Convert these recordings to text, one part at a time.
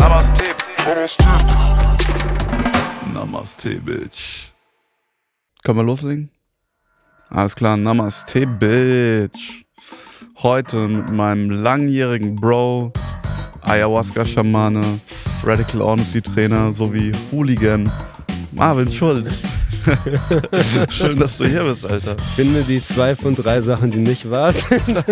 Namaste. Namaste, Bitch. Können wir loslegen? Alles klar, Namaste, Bitch. Heute mit meinem langjährigen Bro, Ayahuasca-Schamane, Radical Honesty Trainer sowie Hooligan, Marvin Schulz. Schön, dass du hier bist, Alter. Finde die zwei von drei Sachen, die nicht wahr sind.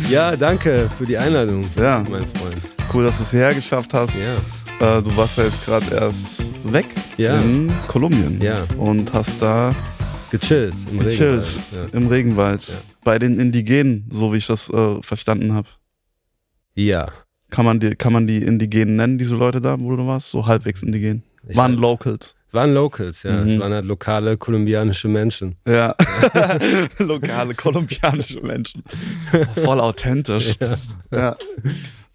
ja, danke für die Einladung, Ja. mein Freund. Cool, dass du es hierher geschafft hast. Ja, Äh, du warst ja jetzt gerade erst weg Ja. in Kolumbien Ja. und hast da gechillt im gechillt Regenwald. im Regenwald bei den Indigenen, so wie ich das äh, verstanden habe. Ja. Kann man, die, kann man die Indigenen nennen, diese Leute da, wo du warst? So halbwegs indigen. Ich Waren war- Locals. Waren Locals, ja. Mhm. Es waren halt lokale kolumbianische Menschen. Ja. Lokale kolumbianische Menschen. Voll authentisch. Ja. Ja.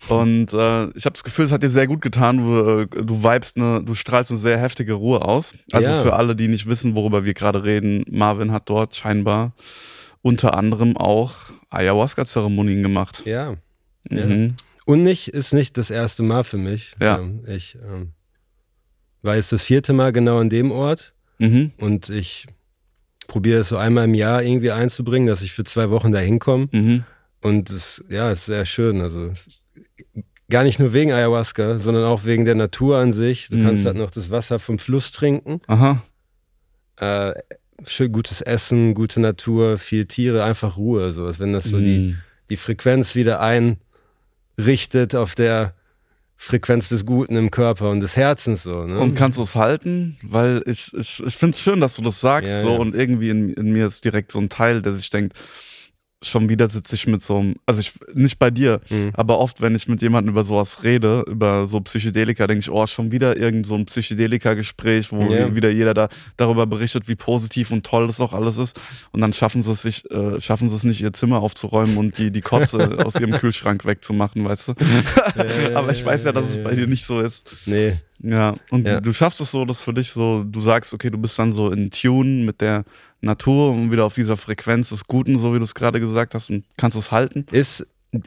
Und äh, ich habe das Gefühl, es hat dir sehr gut getan. Du, äh, du vibest eine, du strahlst eine sehr heftige Ruhe aus. Also Ja. für alle, die nicht wissen, worüber wir gerade reden, Marvin hat dort scheinbar unter anderem auch Ayahuasca-Zeremonien gemacht. Ja. Ja. Mhm. Und nicht, ist nicht das erste Mal für mich. Ja. Ähm, ich ähm, war jetzt das vierte Mal genau an dem Ort Mhm. und ich probiere es so einmal im Jahr irgendwie einzubringen, dass ich für zwei Wochen da hinkomme. Mhm. Und es, ja, es ist sehr schön. Also es, gar nicht nur wegen Ayahuasca, sondern auch wegen der Natur an sich. Du kannst Mhm. halt noch das Wasser vom Fluss trinken. Aha. Äh, schön gutes Essen, gute Natur, viel Tiere, einfach Ruhe. So, als wenn das so die, Mhm. die Frequenz wieder einrichtet auf der Frequenz des Guten im Körper und des Herzens. So, ne? Und kannst du es halten? Weil ich, ich, ich finde es schön, dass du das sagst Ja, so ja. und irgendwie in, in mir ist direkt so ein Teil, der sich denkt, schon wieder sitze ich mit so einem, also ich, nicht bei dir, Mhm. aber oft, wenn ich mit jemandem über sowas rede, über so Psychedelika, denke ich, oh, schon wieder irgend so ein Psychedelika-Gespräch, wo Ja. wieder jeder da darüber berichtet, wie positiv und toll das doch alles ist. Und dann schaffen sie es sich, äh, schaffen sie es nicht, ihr Zimmer aufzuräumen und die, die Kotze aus ihrem Kühlschrank wegzumachen, weißt du? aber ich weiß ja, dass es bei dir nicht so ist. Nee, Ja, und Ja. du schaffst es so, dass für dich so, du sagst, okay, du bist dann so in Tune mit der Natur und wieder auf dieser Frequenz des Guten, so wie du es gerade gesagt hast, und kannst es halten. ist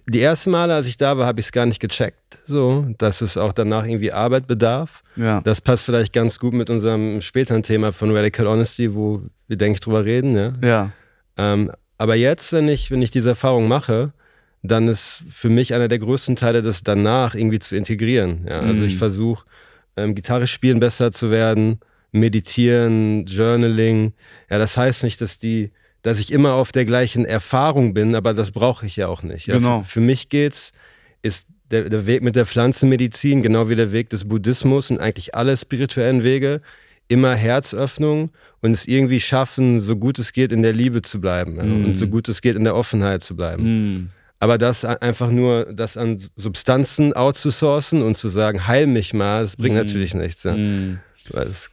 die ersten Male, als ich da war, habe ich es gar nicht gecheckt, so, dass es auch danach irgendwie Arbeit bedarf. Ja. Das passt vielleicht ganz gut mit unserem späteren Thema von Radical Honesty, wo wir, denke ich, drüber reden. Ja? Ja. Ähm, aber jetzt, wenn ich, wenn ich diese Erfahrung mache, dann ist für mich einer der größten Teile, das danach irgendwie zu integrieren. Ja? Also Mhm. ich versuche, ähm, Gitarre spielen besser zu werden, meditieren, Journaling. Ja, das heißt nicht, dass die, dass ich immer auf der gleichen Erfahrung bin, aber das brauche ich ja auch nicht. Ja? Genau. Für, für mich geht's, ist der, der Weg mit der Pflanzenmedizin genau wie der Weg des Buddhismus und eigentlich alle spirituellen Wege immer Herzöffnung und es irgendwie schaffen, so gut es geht in der Liebe zu bleiben ja, Mhm. und so gut es geht in der Offenheit zu bleiben. Hm. Aber das einfach nur, das an Substanzen outzusourcen und zu sagen, heil mich mal, das bringt Mhm. natürlich nichts. Ja. Es-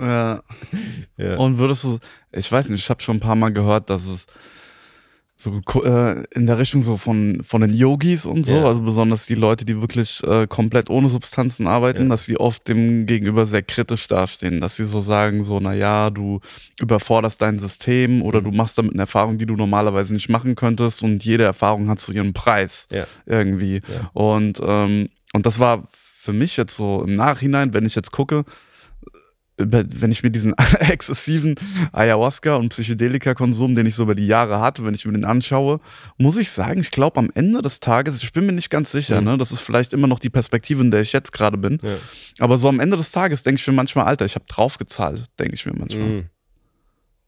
Ja. ja. Und würdest du, ich weiß nicht, ich habe schon ein paar Mal gehört, dass es so äh, in der Richtung so von, von den Yogis und so, Ja. also besonders die Leute, die wirklich äh, komplett ohne Substanzen arbeiten, Ja. dass die oft dem Gegenüber sehr kritisch dastehen, dass sie so sagen, so, naja, du überforderst dein System oder Mhm. du machst damit eine Erfahrung, die du normalerweise nicht machen könntest und jede Erfahrung hat so ihren Preis Ja. irgendwie. Und, ähm, und das war für mich jetzt so im Nachhinein, wenn ich jetzt gucke, wenn ich mir diesen exzessiven Ayahuasca- und Psychedelika-Konsum, den ich so über die Jahre hatte, wenn ich mir den anschaue, muss ich sagen, ich glaube am Ende des Tages, ich bin mir nicht ganz sicher, Mhm. ne, das ist vielleicht immer noch die Perspektive, in der ich jetzt gerade bin, Ja. aber so am Ende des Tages denke ich mir manchmal, Alter, ich habe draufgezahlt, denke ich mir manchmal. Mhm.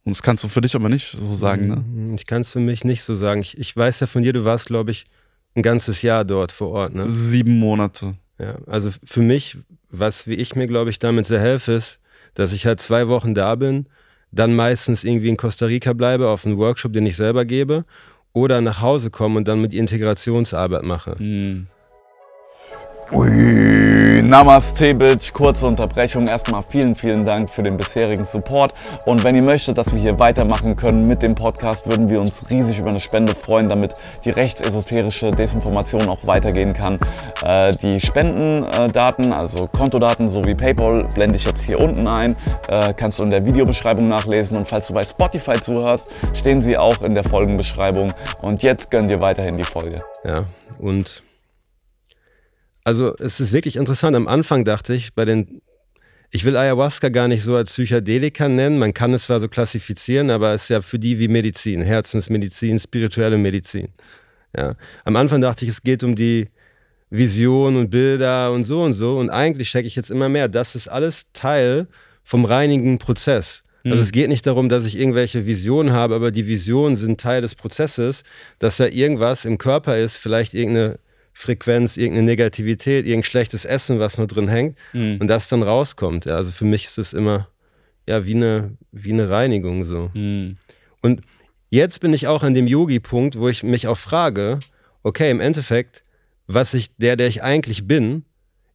Und das kannst du für dich aber nicht so sagen, ne? Mhm. Ich kann es für mich nicht so sagen. Ich, ich weiß ja von dir, du warst, glaube ich, ein ganzes Jahr dort vor Ort. Ne? Sieben Monate. Ja, also für mich, was wie ich mir, glaube ich, damit sehr helfe, ist, dass ich halt zwei Wochen da bin, dann meistens irgendwie in Costa Rica bleibe, auf einen Workshop, den ich selber gebe, oder nach Hause komme und dann mit Integrationsarbeit mache. Hm. Ui, Namaste, Bitch. Kurze Unterbrechung. Erstmal vielen, vielen Dank für den bisherigen Support. Und wenn ihr möchtet, dass wir hier weitermachen können mit dem Podcast, würden wir uns riesig über eine Spende freuen, damit die rechtsesoterische Desinformation auch weitergehen kann. Äh, die Spendendaten, also Kontodaten sowie PayPal, blende ich jetzt hier unten ein. Äh, kannst du in der Videobeschreibung nachlesen. Und falls du bei Spotify zuhörst, stehen sie auch in der Folgenbeschreibung. Und jetzt gönn dir weiterhin die Folge. Ja, und also es ist wirklich interessant. Am Anfang dachte ich, bei den, ich will Ayahuasca gar nicht so als Psychedelika nennen. Man kann es zwar so klassifizieren, aber es ist ja für die wie Medizin, Herzensmedizin, spirituelle Medizin. Ja. Am Anfang dachte ich, es geht um die Vision und Bilder und so und so. Und eigentlich checke ich jetzt immer mehr, das ist alles Teil vom reinigen Prozess. Also es geht nicht darum, dass ich irgendwelche Visionen habe, aber die Visionen sind Teil des Prozesses, dass da irgendwas im Körper ist, vielleicht irgendeine Frequenz, irgendeine Negativität, irgendein schlechtes Essen, was nur drin hängt Mhm. und das dann rauskommt. Ja, also für mich ist es immer ja wie eine, wie eine Reinigung so. Mhm. Und jetzt bin ich auch an dem Yogi-Punkt, wo ich mich auch frage, okay, im Endeffekt, was ich, der, der ich eigentlich bin,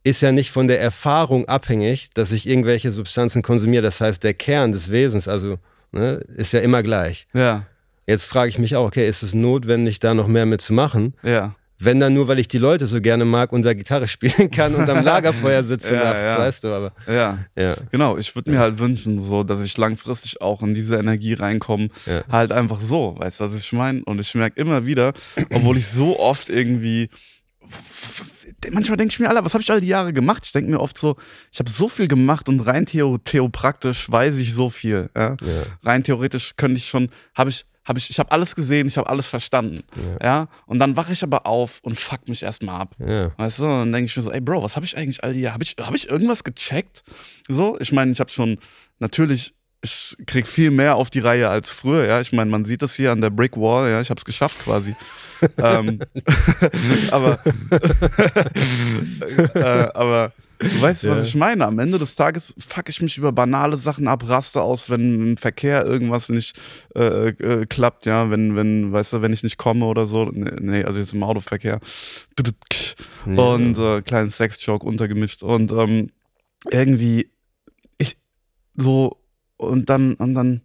ist ja nicht von der Erfahrung abhängig, dass ich irgendwelche Substanzen konsumiere. Das heißt, der Kern des Wesens, also, ne, ist ja immer gleich. Ja, Jetzt frage ich mich auch, okay, ist es notwendig, da noch mehr mitzumachen? ja. Wenn dann nur, weil ich die Leute so gerne mag und da Gitarre spielen kann und am Lagerfeuer sitze Ja, nachts, ja. weißt du, aber Ja, ja. genau. Ich würde mir halt wünschen, so, dass ich langfristig auch in diese Energie reinkomme. Halt einfach so, weißt du, was ich meine? Und ich merke immer wieder, obwohl ich so oft irgendwie. Manchmal denke ich mir, Alter, was habe ich all die Jahre gemacht? Ich denke mir oft so, ich habe so viel gemacht und rein theo, theopraktisch weiß ich so viel. Ja? Ja. Rein theoretisch könnte ich schon, habe ich, habe ich, ich habe alles gesehen, ich habe alles verstanden. Ja. Und dann wache ich aber auf und fuck mich erstmal ab. Ja. Weißt du, dann denke ich mir so, ey Bro, was habe ich eigentlich all die Jahre? Habe ich, hab ich irgendwas gecheckt? So, ich meine, ich habe schon, natürlich, ich krieg viel mehr auf die Reihe als früher, ja. Ich meine, man sieht das hier an der Brick Wall, ja, ich habe es geschafft quasi. ähm, aber, äh, aber du weißt, was Ja. ich meine. Am Ende des Tages fuck ich mich über banale Sachen ab, raste aus, wenn im Verkehr irgendwas nicht äh, äh, klappt, ja, wenn, wenn, weißt du, wenn ich nicht komme oder so. Nee, nee also jetzt im Autoverkehr. Und äh, kleinen Sexjoke untergemischt. Und ähm, irgendwie, ich so, und dann, und dann,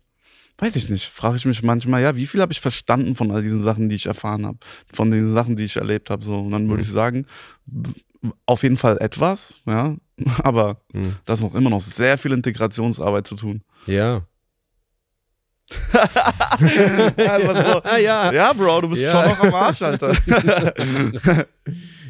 weiß ich nicht, frage ich mich manchmal, ja, wie viel habe ich verstanden von all diesen Sachen, die ich erfahren habe, von den Sachen, die ich erlebt habe, so. Und dann würde Mhm. ich sagen, auf jeden Fall etwas, ja, aber Hm. da ist noch immer noch sehr viel Integrationsarbeit zu tun. Ja. Einfach so, Ah, ja. ja, Bro, du bist Ja. schon noch am Arsch, Alter.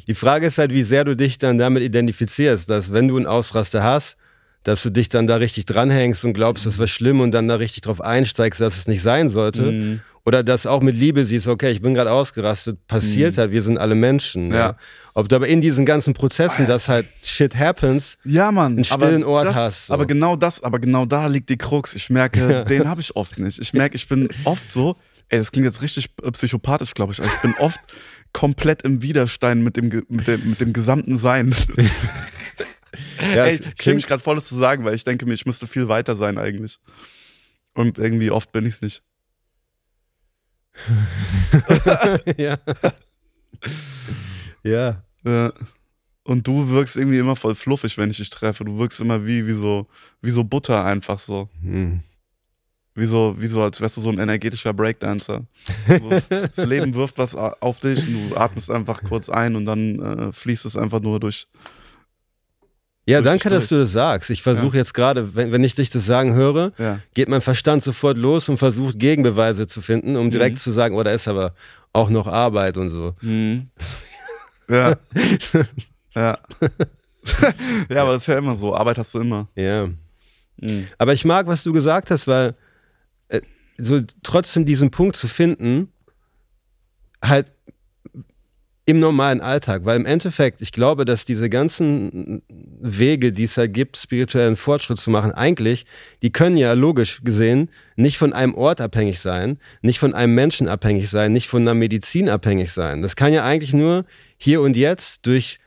Die Frage ist halt, wie sehr du dich dann damit identifizierst, dass wenn du einen Ausraster hast, dass du dich dann da richtig dranhängst und glaubst, das war schlimm und dann da richtig drauf einsteigst, dass es nicht sein sollte. Mhm. Oder das auch mit Liebe siehst, okay, ich bin gerade ausgerastet, passiert halt, wir sind alle Menschen. Ja. Ja. Ob du aber in diesen ganzen Prozessen, dass halt Shit happens, Ja, Mann. einen stillen aber Ort das, hast, so. Aber genau das, aber genau da liegt die Krux. Ich merke, den habe ich oft nicht. Ich merke, ich bin oft so, ey, das klingt jetzt richtig psychopathisch, glaube ich, aber ich bin oft komplett im Widerstein mit dem, mit dem, mit dem gesamten Sein. ja, ey, ich klingt- mich gerade voll, das zu sagen, weil ich denke mir, ich müsste viel weiter sein eigentlich. Und irgendwie oft bin ich es nicht. ja. ja. Ja. Und du wirkst irgendwie immer voll fluffig, wenn ich dich treffe. Du wirkst immer wie, wie, so, wie so Butter einfach so. Hm. Wie so, wie so, als wärst du so ein energetischer Breakdancer. So, das, das Leben wirft was auf dich und du atmest einfach kurz ein und dann äh, fließt es einfach nur durch. Ja, danke, dass du das sagst. Ich versuche jetzt gerade, wenn, wenn ich dich das sagen höre, Ja. geht mein Verstand sofort los und versucht Gegenbeweise zu finden, um direkt Mhm. zu sagen, oh, da ist aber auch noch Arbeit und so. Mhm. Ja. ja. ja, aber das ist ja immer so. Arbeit hast du immer. Ja. Mhm. Aber ich mag, was du gesagt hast, weil äh, so trotzdem diesen Punkt zu finden, halt im normalen Alltag, weil im Endeffekt, ich glaube, dass diese ganzen Wege, die es halt gibt, spirituellen Fortschritt zu machen, eigentlich, die können ja logisch gesehen nicht von einem Ort abhängig sein, nicht von einem Menschen abhängig sein, nicht von einer Medizin abhängig sein. Das kann ja eigentlich nur hier und jetzt durch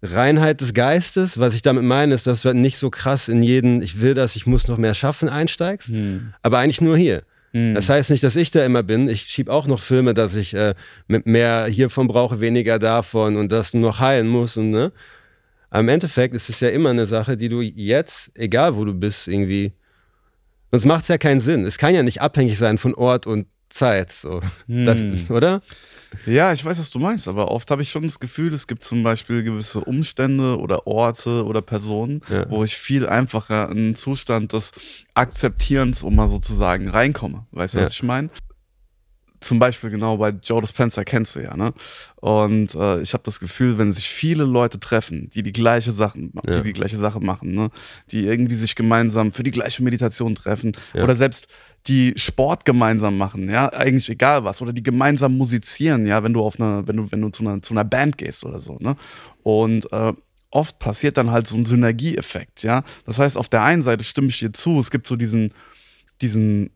Reinheit des Geistes, was ich damit meine, ist, dass du halt nicht so krass in jeden, ich will das, ich muss noch mehr schaffen, einsteigst, Mhm. aber eigentlich nur hier. Mhm. Das heißt nicht, dass ich da immer bin. Ich schiebe auch noch Filme, dass ich äh, mit mehr hiervon brauche, weniger davon und das nur noch heilen muss. Und, ne? Im Endeffekt ist es ja immer eine Sache, die du jetzt, egal wo du bist, irgendwie. Sonst macht es ja keinen Sinn. Es kann ja nicht abhängig sein von Ort und Zeit. So. Das, Mhm. oder? Ja, ich weiß, was du meinst, aber oft habe ich schon das Gefühl, es gibt zum Beispiel gewisse Umstände oder Orte oder Personen, Ja. wo ich viel einfacher in einen Zustand des Akzeptierens, um mal sozusagen, reinkomme. Weißt du, Ja. was ich meine? zum Beispiel genau bei Joe Dispenza kennst du ja, ne? Und äh, ich habe das Gefühl, wenn sich viele Leute treffen, die die gleiche Sachen, Ja. die die gleiche Sache machen, ne? Die irgendwie sich gemeinsam für die gleiche Meditation treffen oder selbst die Sport gemeinsam machen, ja, eigentlich egal was, oder die gemeinsam musizieren, ja, wenn du auf einer, wenn du, wenn du zu einer, zu einer Band gehst oder so, ne? Und äh, oft passiert dann halt so ein Synergieeffekt, ja. Das heißt, auf der einen Seite stimme ich dir zu, es gibt so diesen, diesen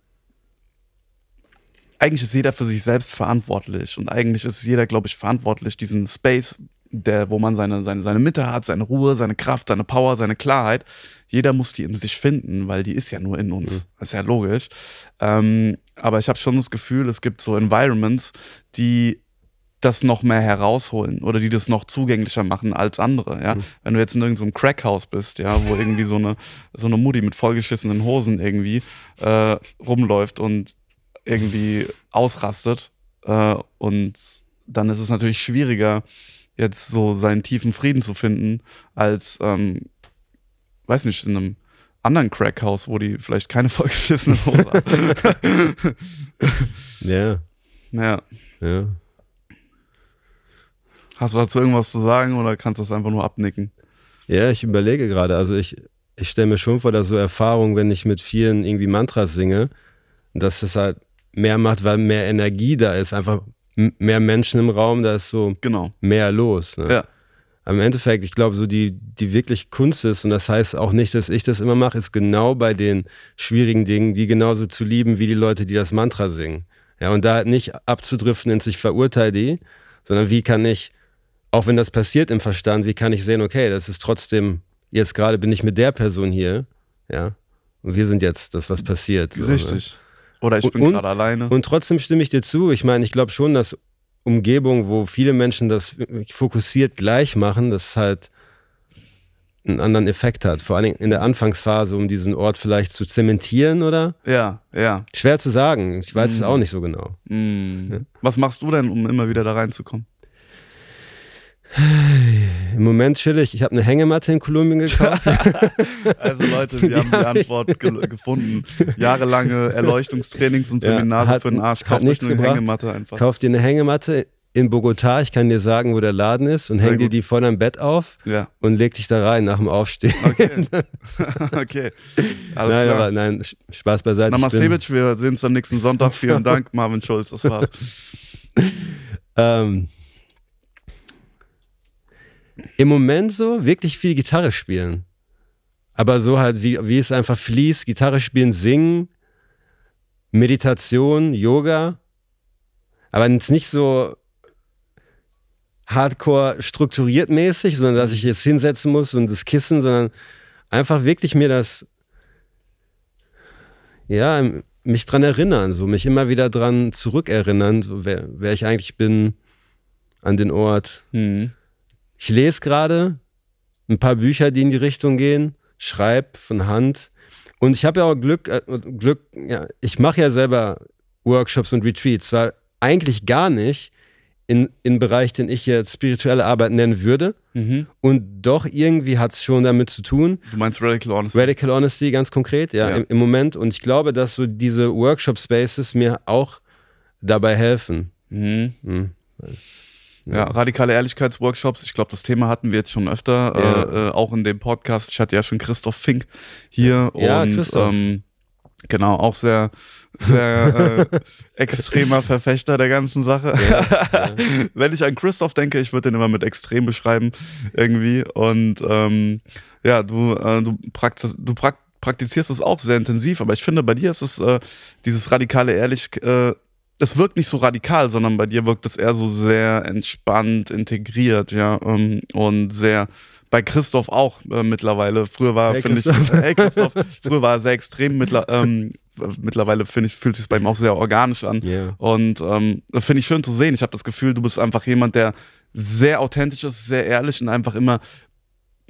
eigentlich ist jeder für sich selbst verantwortlich und eigentlich ist jeder, glaube ich, verantwortlich, diesen Space, der, wo man seine, seine, seine Mitte hat, seine Ruhe, seine Kraft, seine Power, seine Klarheit. Jeder muss die in sich finden, weil die ist ja nur in uns. Das ist ja logisch. Ähm, aber ich habe schon das Gefühl, es gibt so Environments, die das noch mehr herausholen oder die das noch zugänglicher machen als andere, ja. Wenn du jetzt in irgendeinem Crackhaus bist, ja, wo irgendwie so eine, so eine Mutti mit vollgeschissenen Hosen irgendwie äh, rumläuft und irgendwie ausrastet äh, und dann ist es natürlich schwieriger, jetzt so seinen tiefen Frieden zu finden, als, ähm, weiß nicht, in einem anderen Crackhaus, wo die vielleicht keine vollgeschissenen Hosen haben. Ja, ja. ja. Hast du dazu irgendwas zu sagen oder kannst du das einfach nur abnicken? Ja, ich überlege gerade. Also ich, ich stelle mir schon vor, dass so Erfahrungen, wenn ich mit vielen irgendwie Mantras singe, dass das halt mehr macht, weil mehr Energie da ist. Einfach mehr Menschen im Raum, da ist so Genau. mehr los. Ne? Ja. Aber im Endeffekt, ich glaube, so die, die wirklich Kunst ist, und das heißt auch nicht, dass ich das immer mache, ist genau bei den schwierigen Dingen, die genauso zu lieben wie die Leute, die das Mantra singen. Ja, und da nicht abzudriften ins Ich verurteile die, sondern wie kann ich, auch wenn das passiert im Verstand, wie kann ich sehen, okay, das ist trotzdem, jetzt gerade bin ich mit der Person hier, ja, und wir sind jetzt das, was passiert. so, ne? Oder ich Und- bin gerade alleine. Und trotzdem stimme ich dir zu. Ich meine, ich glaube schon, dass Umgebung, wo viele Menschen das fokussiert gleich machen, das halt einen anderen Effekt hat. Vor allen Dingen in der Anfangsphase, um diesen Ort vielleicht zu zementieren oder? ja, ja. Schwer zu sagen. Ich weiß es Mhm. auch nicht so genau. Mm. Was machst du denn, um immer wieder da reinzukommen? Im Moment chill ich. Ich habe eine Hängematte in Kolumbien gekauft. Also Leute, wir haben die Antwort ge gefunden. Jahrelange Erleuchtungstrainings und Ja, Seminare hat- für den Arsch. Kauft euch eine gebracht. Hängematte einfach. Kauf dir eine Hängematte in Bogotá. Ich kann dir sagen, wo der Laden ist und häng dir die vor deinem Bett auf Ja, und leg dich da rein nach dem Aufstehen. okay. okay. Alles nein, klar. aber nein, Spaß beiseite. Ich bin- Namaste, wir sehen uns am nächsten Sonntag. Vielen Dank, Marvin Schulz. Das war's. Ähm, Im Moment so wirklich viel Gitarre spielen. Aber so halt, wie, wie es einfach fließt, Gitarre spielen, singen, Meditation, Yoga. Aber jetzt nicht so hardcore strukturiert mäßig, sondern dass ich jetzt hinsetzen muss und das Kissen, sondern einfach wirklich mir das, ja, mich dran erinnern, so mich immer wieder dran zurückerinnern, so wer, wer ich eigentlich bin, an den Ort. Hm. Ich lese gerade ein paar Bücher, die in die Richtung gehen, schreibe von Hand. Und ich habe ja auch Glück, äh, Glück, ja, ich mache ja selber Workshops und Retreats, zwar eigentlich gar nicht in, in Bereich, den ich jetzt spirituelle Arbeit nennen würde. Mhm. Und doch irgendwie hat es schon damit zu tun. Du meinst Radical Honesty? Radical Honesty ganz konkret, ja, Ja. Im, im Moment. Und ich glaube, dass so diese Workshop-Spaces mir auch dabei helfen. Mhm. Hm. Ja, radikale Ehrlichkeitsworkshops. Ich glaube, das Thema hatten wir jetzt schon öfter, Ja. äh, äh, auch in dem Podcast. Ich hatte ja schon Christoph Fink hier Ja, und Christoph. ähm, genau, auch sehr, sehr äh, extremer Verfechter der ganzen Sache. Wenn ich an Christoph denke, ich würde den immer mit extrem beschreiben irgendwie. Und ähm, ja, du, äh, du, praktiz du prak praktizierst es auch sehr intensiv, aber ich finde, bei dir ist es äh, dieses radikale Ehrlich, äh, das wirkt nicht so radikal, sondern bei dir wirkt es eher so sehr entspannt, integriert, ja, ähm, und sehr bei Christoph auch äh, mittlerweile. Früher war, Hey, finde ich, hey Christoph, früher war er sehr extrem, mittler, ähm, mittlerweile finde ich, fühlt sich bei ihm auch sehr organisch an. Ja. Und ähm, das finde ich schön zu sehen. Ich habe das Gefühl, du bist einfach jemand, der sehr authentisch ist, sehr ehrlich und einfach immer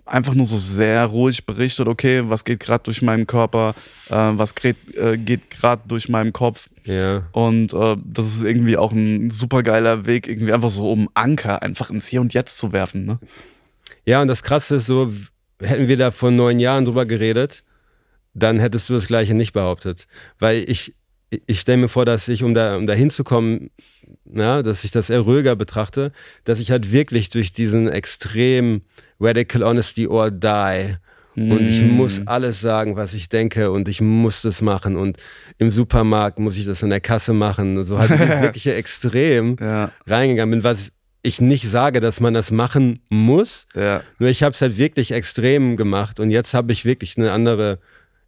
einfach nur so sehr ruhig berichtet, okay, was geht gerade durch meinen Körper, äh, was geht, äh, geht gerade durch meinen Kopf. Ja. Und äh, das ist irgendwie auch ein super geiler Weg, irgendwie einfach so um Anker einfach ins Hier und Jetzt zu werfen. Ne? Ja, und das Krasse ist so, hätten wir da vor neun Jahren drüber geredet, dann hättest du das Gleiche nicht behauptet. Weil ich, ich stelle mir vor, dass ich, um da, um da hinzukommen, ja, dass ich das eher ruhiger betrachte, dass ich halt wirklich durch diesen extrem Radical Honesty or Die und ich Mm. muss alles sagen, was ich denke und ich muss das machen. Und im Supermarkt muss ich das in der Kasse machen. So halt dieses wirkliche Extrem Ja, reingegangen bin, was ich nicht sage, dass man das machen muss, ja, nur ich habe es halt wirklich extrem gemacht. Und jetzt habe ich wirklich eine andere,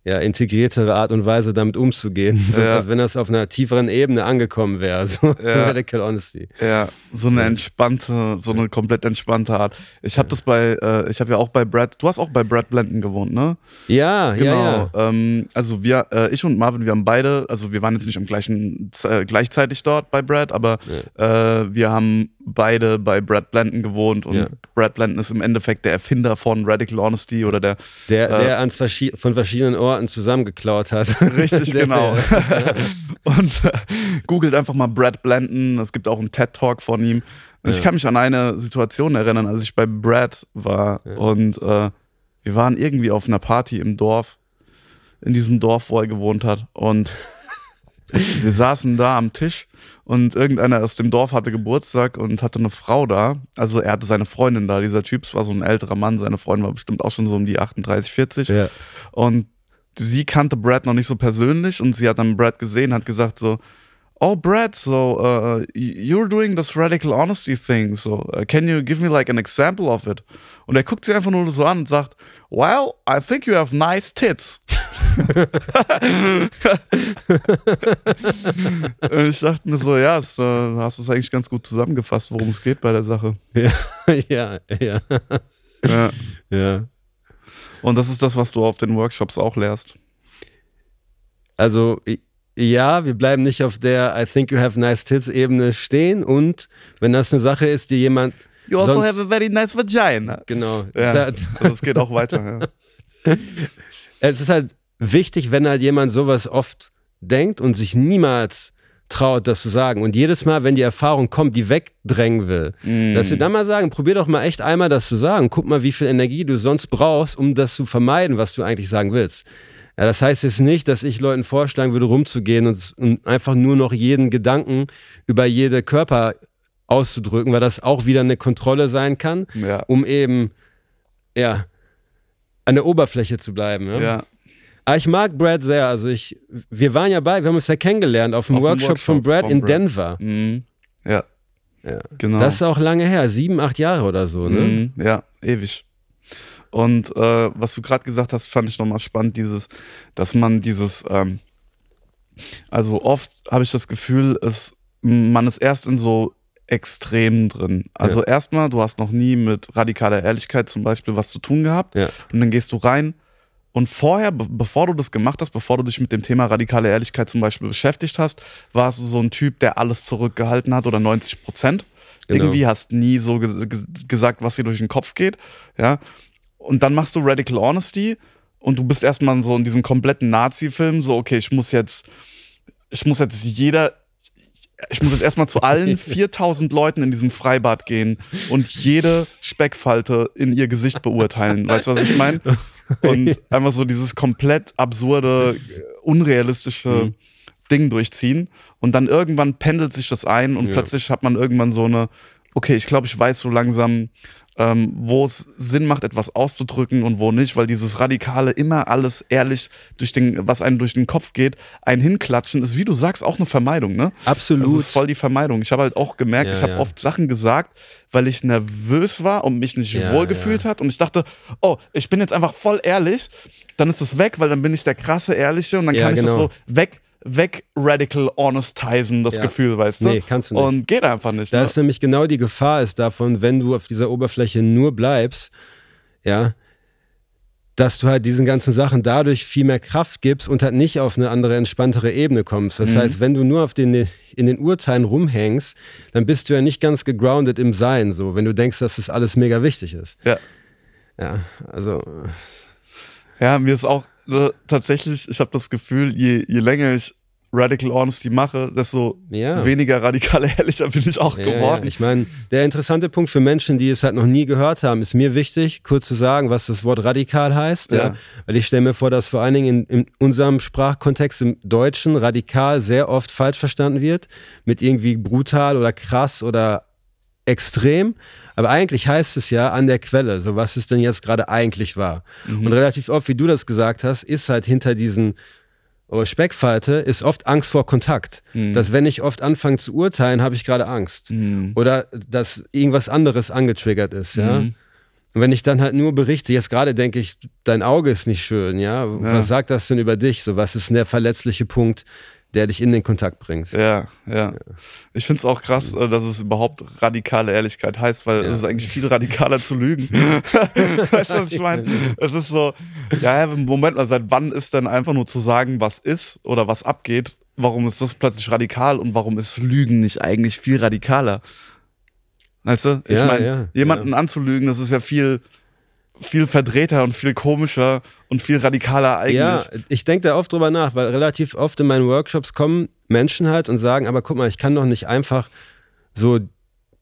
ja, integriertere Art und Weise damit umzugehen. So, Ja. als wenn das auf einer tieferen Ebene angekommen wäre. So Ja. Radical Honesty. ja. So eine entspannte, so eine komplett entspannte Art. Ich habe das bei, äh, ich habe ja auch bei Brad, du hast auch bei Brad Blenden gewohnt, ne? Ja, Genau. ja, ja. Ähm, also wir, äh, ich und Marvin, wir haben beide, also wir waren jetzt nicht am gleichen, äh, gleichzeitig dort bei Brad, aber äh, wir haben beide bei Brad Blenden gewohnt und Ja. Brad Blenden ist im Endeffekt der Erfinder von Radical Honesty oder der Der, äh, der ans verschi von verschiedenen Orten zusammengeklaut hat. Richtig, Der- genau. und äh, googelt einfach mal Brad Blenden. Es gibt auch einen TED-Talk von ihm. Und ich Ja. kann mich an eine Situation erinnern, als ich bei Brad war und äh, wir waren irgendwie auf einer Party im Dorf, in diesem Dorf, wo er gewohnt hat. Und wir saßen da am Tisch und irgendeiner aus dem Dorf hatte Geburtstag und hatte eine Frau da. Also er hatte seine Freundin da. Dieser Typ war so ein älterer Mann. Seine Freundin war bestimmt auch schon so um die 38, 40. Ja. Und sie kannte Brad noch nicht so persönlich und sie hat dann Brad gesehen, hat gesagt so, oh Brad, so uh, you're doing this radical honesty thing, so uh, can you give me like an example of it? Und er guckt sie einfach nur so an und sagt, well, I think you have nice tits. und ich dachte mir so, ja, es, äh, hast du es eigentlich ganz gut zusammengefasst, worum es geht bei der Sache. Ja, ja, ja. Ja. ja. Und das ist das, was du auf den Workshops auch lehrst. Also, ja, wir bleiben nicht auf der I think you have nice tits Ebene stehen und wenn das eine Sache ist, die jemand. You also have a very nice vagina. Genau. Ja, Da, also es geht auch weiter. Ja. es ist halt wichtig, wenn halt jemand sowas oft denkt und sich niemals traut, das zu sagen. Und jedes Mal, wenn die Erfahrung kommt, die wegdrängen will, dass wir dann mal sagen, probier doch mal echt einmal das zu sagen. Guck mal, wie viel Energie du sonst brauchst, um das zu vermeiden, was du eigentlich sagen willst. Ja, das heißt jetzt nicht, dass ich Leuten vorschlagen würde, rumzugehen und, und einfach nur noch jeden Gedanken über jede Körper auszudrücken, weil das auch wieder eine Kontrolle sein kann, Ja. um eben, ja, an der Oberfläche zu bleiben. Ja? Ja. Aber ich mag Brad sehr. Also ich, wir waren ja bei, wir haben uns ja kennengelernt auf dem Auf Workshop, Workshop von Brad in Brad. Denver. Mhm. Ja, Ja. genau. Das ist auch lange her, sieben, acht Jahre oder so. Ne? Mhm. Ja, ewig. Und äh, was du gerade gesagt hast, fand ich nochmal spannend, dieses, dass man dieses, ähm, also oft habe ich das Gefühl, es, man ist erst in so Extremen drin. Also erstmal, du hast noch nie mit radikaler Ehrlichkeit zum Beispiel was zu tun gehabt Ja. und dann gehst du rein und vorher, be bevor du das gemacht hast, bevor du dich mit dem Thema radikale Ehrlichkeit zum Beispiel beschäftigt hast, warst du so ein Typ, der alles zurückgehalten hat oder 90 Prozent. Genau. Irgendwie hast nie so ge ge gesagt, was dir durch den Kopf geht. Ja. Und dann machst du Radical Honesty und du bist erstmal so in diesem kompletten Nazi-Film, so, okay, ich muss jetzt, ich muss jetzt jeder, ich muss jetzt erstmal zu allen 4000 Leuten in diesem Freibad gehen und jede Speckfalte in ihr Gesicht beurteilen. Weißt du, was ich meine? Und einfach so dieses komplett absurde, unrealistische Mhm. Ding durchziehen. Und dann irgendwann pendelt sich das ein und Ja. plötzlich hat man irgendwann so eine, okay, ich glaube, ich weiß so langsam, ähm, wo es Sinn macht, etwas auszudrücken und wo nicht, weil dieses Radikale immer alles ehrlich durch den, was einem durch den Kopf geht, ein hinklatschen, ist, wie du sagst, auch eine Vermeidung, ne? Absolut. Das ist voll die Vermeidung. Ich habe halt auch gemerkt, Ja, ich habe ja. oft Sachen gesagt, weil ich nervös war und mich nicht Ja, wohl gefühlt hat. Und ich dachte, oh, ich bin jetzt einfach voll ehrlich, dann ist es weg, weil dann bin ich der krasse Ehrliche und dann Ja, kann ich das genau. so weg, weg radical honestisen, das Ja. Gefühl, weißt du? Nee, kannst du nicht. Und geht einfach nicht. Da Ne? ist nämlich genau die Gefahr ist davon, wenn du auf dieser Oberfläche nur bleibst, ja, dass du halt diesen ganzen Sachen dadurch viel mehr Kraft gibst und halt nicht auf eine andere, entspanntere Ebene kommst. Das Mhm. heißt, wenn du nur auf den, in den Urteilen rumhängst, dann bist du ja nicht ganz gegroundet im Sein, so, wenn du denkst, dass das alles mega wichtig ist. Ja. Ja, also, Ja, mir ist auch äh, tatsächlich, ich habe das Gefühl, je, je länger ich Radical Honesty mache, desto Ja. weniger radikal ehrlicher bin ich auch Ja, geworden. Ja, ich meine, der interessante Punkt für Menschen, die es halt noch nie gehört haben, ist mir wichtig, kurz zu sagen, was das Wort radikal heißt. Weil ich stelle mir vor, dass vor allen Dingen in, in unserem Sprachkontext im Deutschen radikal sehr oft falsch verstanden wird, mit irgendwie brutal oder krass oder extrem. Aber eigentlich heißt es ja an der Quelle, so was es denn jetzt gerade eigentlich war. Mhm. Und relativ oft, wie du das gesagt hast, ist halt hinter diesen oh, Speckfalte ist oft Angst vor Kontakt. Mhm. Dass wenn ich oft anfange zu urteilen, habe ich gerade Angst. Oder dass irgendwas anderes angetriggert ist, ja. Mhm. Und wenn ich dann halt nur berichte, jetzt gerade denke ich, dein Auge ist nicht schön, ja. Was sagt das denn über dich? So, was ist denn der verletzliche Punkt, der dich in den Kontakt bringt? Ja, ja. Ich finde es auch krass, äh, dass es überhaupt radikale Ehrlichkeit heißt, weil es ist eigentlich viel radikaler zu lügen. weißt du, was ich meine? Es ist so, ja, ja, Moment mal, seit wann ist denn einfach nur zu sagen, was ist oder was abgeht? Warum ist das plötzlich radikal und warum ist Lügen nicht eigentlich viel radikaler? Weißt du? Ich Ja, meine, ja, jemanden anzulügen, das ist ja viel, viel verdrehter und viel komischer und viel radikaler eigentlich. Ja, ich denke da oft drüber nach, weil relativ oft in meinen Workshops kommen Menschen halt und sagen, aber guck mal, ich kann doch nicht einfach so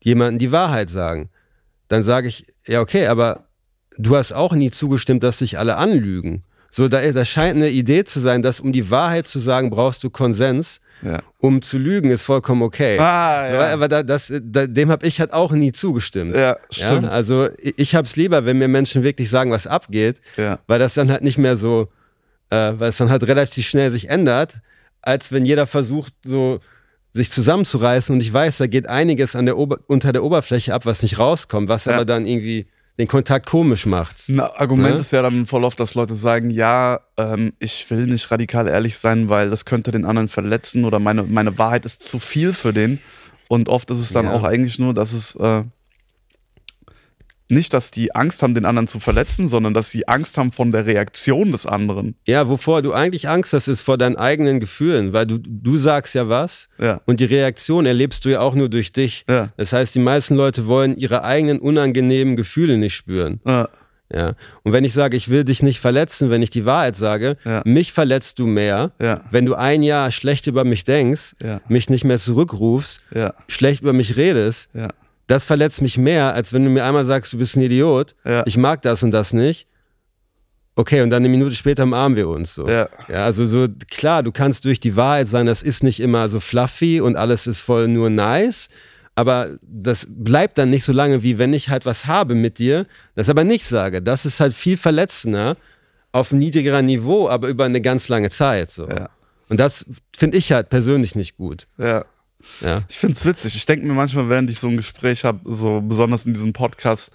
jemandem die Wahrheit sagen. Dann sage ich, ja, okay, aber du hast auch nie zugestimmt, dass sich alle anlügen. So, da, da scheint eine Idee zu sein, dass um die Wahrheit zu sagen, brauchst du Konsens. Ja. Um zu lügen ist vollkommen okay. Ah, ja. Aber da, das, da, dem habe ich halt auch nie zugestimmt. Ja, stimmt. also ich, habe es lieber, wenn mir Menschen wirklich sagen, was abgeht, Ja. weil das dann halt nicht mehr so, äh, weil es dann halt relativ schnell sich ändert, als wenn jeder versucht, so sich zusammenzureißen und ich weiß, da geht einiges an der Ober unter der Oberfläche ab, was nicht rauskommt, was Ja. aber dann irgendwie den Kontakt komisch macht. Ein Argument Ne? ist ja dann voll oft, dass Leute sagen, ja, ähm, ich will nicht radikal ehrlich sein, weil das könnte den anderen verletzen oder meine, meine Wahrheit ist zu viel für den. Und oft ist es dann Ja. auch eigentlich nur, dass es äh, nicht, dass die Angst haben, den anderen zu verletzen, sondern dass sie Angst haben von der Reaktion des anderen. Ja, wovor du eigentlich Angst hast, ist vor deinen eigenen Gefühlen, weil du, du sagst ja was Ja. und die Reaktion erlebst du ja auch nur durch dich. Ja. Das heißt, die meisten Leute wollen ihre eigenen unangenehmen Gefühle nicht spüren. Ja. Ja. Und wenn ich sage, ich will dich nicht verletzen, wenn ich die Wahrheit sage, mich verletzt du mehr, wenn du ein Jahr schlecht über mich denkst, mich nicht mehr zurückrufst, schlecht über mich redest, Ja. Das verletzt mich mehr, als wenn du mir einmal sagst, du bist ein Idiot, Ja. ich mag das und das nicht. Okay, und dann eine Minute später umarmen wir uns so. Ja. ja, also so, klar, du kannst durch die Wahrheit sein, das ist nicht immer so fluffy und alles ist voll nur nice, aber das bleibt dann nicht so lange, wie wenn ich halt was habe mit dir, das aber nicht sage. Das ist halt viel verletzender, auf niedrigerer Niveau, aber über eine ganz lange Zeit. So. Ja. Und das finde ich halt persönlich nicht gut. Ja. Ja. Ich finde es witzig. Ich denke mir manchmal, während ich so ein Gespräch habe, so besonders in diesem Podcast,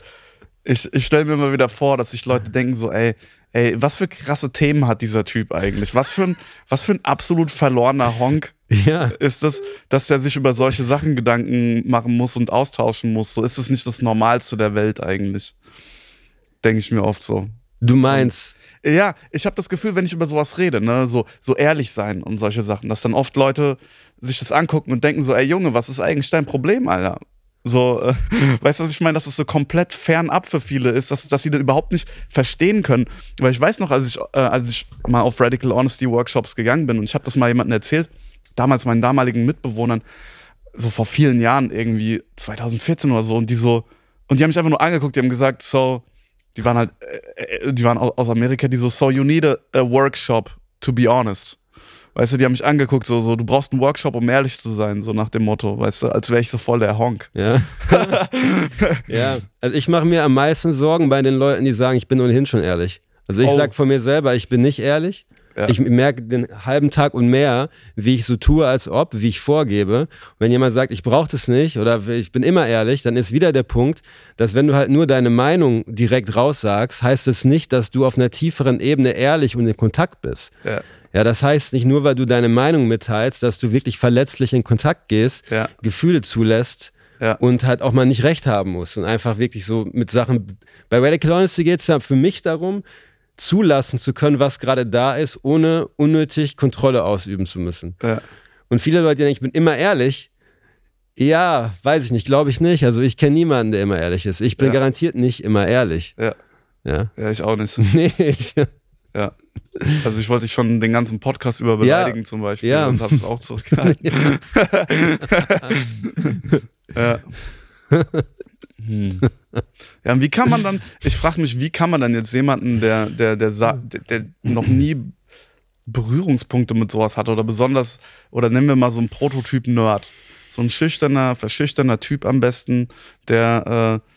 ich, ich stelle mir immer wieder vor, dass sich Leute denken so, ey, ey, was für krasse Themen hat dieser Typ eigentlich? Was für ein, was für ein absolut verlorener Honk Ja. ist es, dass er sich über solche Sachen Gedanken machen muss und austauschen muss? So ist es nicht das Normalste der Welt eigentlich. Denke ich mir oft so. Du meinst, Ja, ich habe das Gefühl, wenn ich über sowas rede, ne, so, so ehrlich sein und solche Sachen, dass dann oft Leute sich das angucken und denken so, ey Junge, was ist eigentlich dein Problem, Alter? So, äh, weißt du, was ich meine, dass es so komplett fernab für viele ist, dass, dass sie das überhaupt nicht verstehen können. Weil ich weiß noch, als ich, äh, als ich mal auf Radical Honesty Workshops gegangen bin und ich habe das mal jemandem erzählt, damals meinen damaligen Mitbewohnern, so vor vielen Jahren irgendwie, 2014 oder so, und die so, und die haben mich einfach nur angeguckt, die haben gesagt, so, die waren halt, äh, äh, die waren au- aus Amerika, die so, so you need a, a workshop to be honest. Weißt du, die haben mich angeguckt, so, so, du brauchst einen Workshop, um ehrlich zu sein, so nach dem Motto, weißt du, als wäre ich so voll der Honk. Ja. ja. Also ich mache mir am meisten Sorgen bei den Leuten, die sagen, ich bin ohnehin schon ehrlich. Also ich Oh. sag von mir selber, ich bin nicht ehrlich. Ja. Ich merke den halben Tag und mehr, wie ich so tue, als ob, wie ich vorgebe. Und wenn jemand sagt, ich brauche das nicht oder ich bin immer ehrlich, dann ist wieder der Punkt, dass wenn du halt nur deine Meinung direkt raussagst, heißt es nicht, dass du auf einer tieferen Ebene ehrlich und in Kontakt bist. Ja. Ja, das heißt nicht nur, weil du deine Meinung mitteilst, dass du wirklich verletzlich in Kontakt gehst, Ja. Gefühle zulässt Ja. und halt auch mal nicht recht haben musst und einfach wirklich so mit Sachen. Bei Radical Honesty geht es ja für mich darum, zulassen zu können, was gerade da ist, ohne unnötig Kontrolle ausüben zu müssen. Ja. Und viele Leute denken, ich bin immer ehrlich. Ja, weiß ich nicht, glaube ich nicht. Also ich kenne niemanden, der immer ehrlich ist. Ich bin garantiert nicht immer ehrlich. Ja. Ja. Ja, ich auch nicht. Nee, ich, Ja. Also ich wollte dich schon den ganzen Podcast über beleidigen Ja. zum Beispiel Ja. und habe es auch zurückgehalten. ja. Hm. Ja, und wie kann man dann, ich frage mich, wie kann man dann jetzt jemanden, der, der, der, der, der noch nie Berührungspunkte mit sowas hatte oder besonders, oder nennen wir mal so einen Prototyp-Nerd, so ein schüchterner, verschüchterner Typ am besten, der, äh,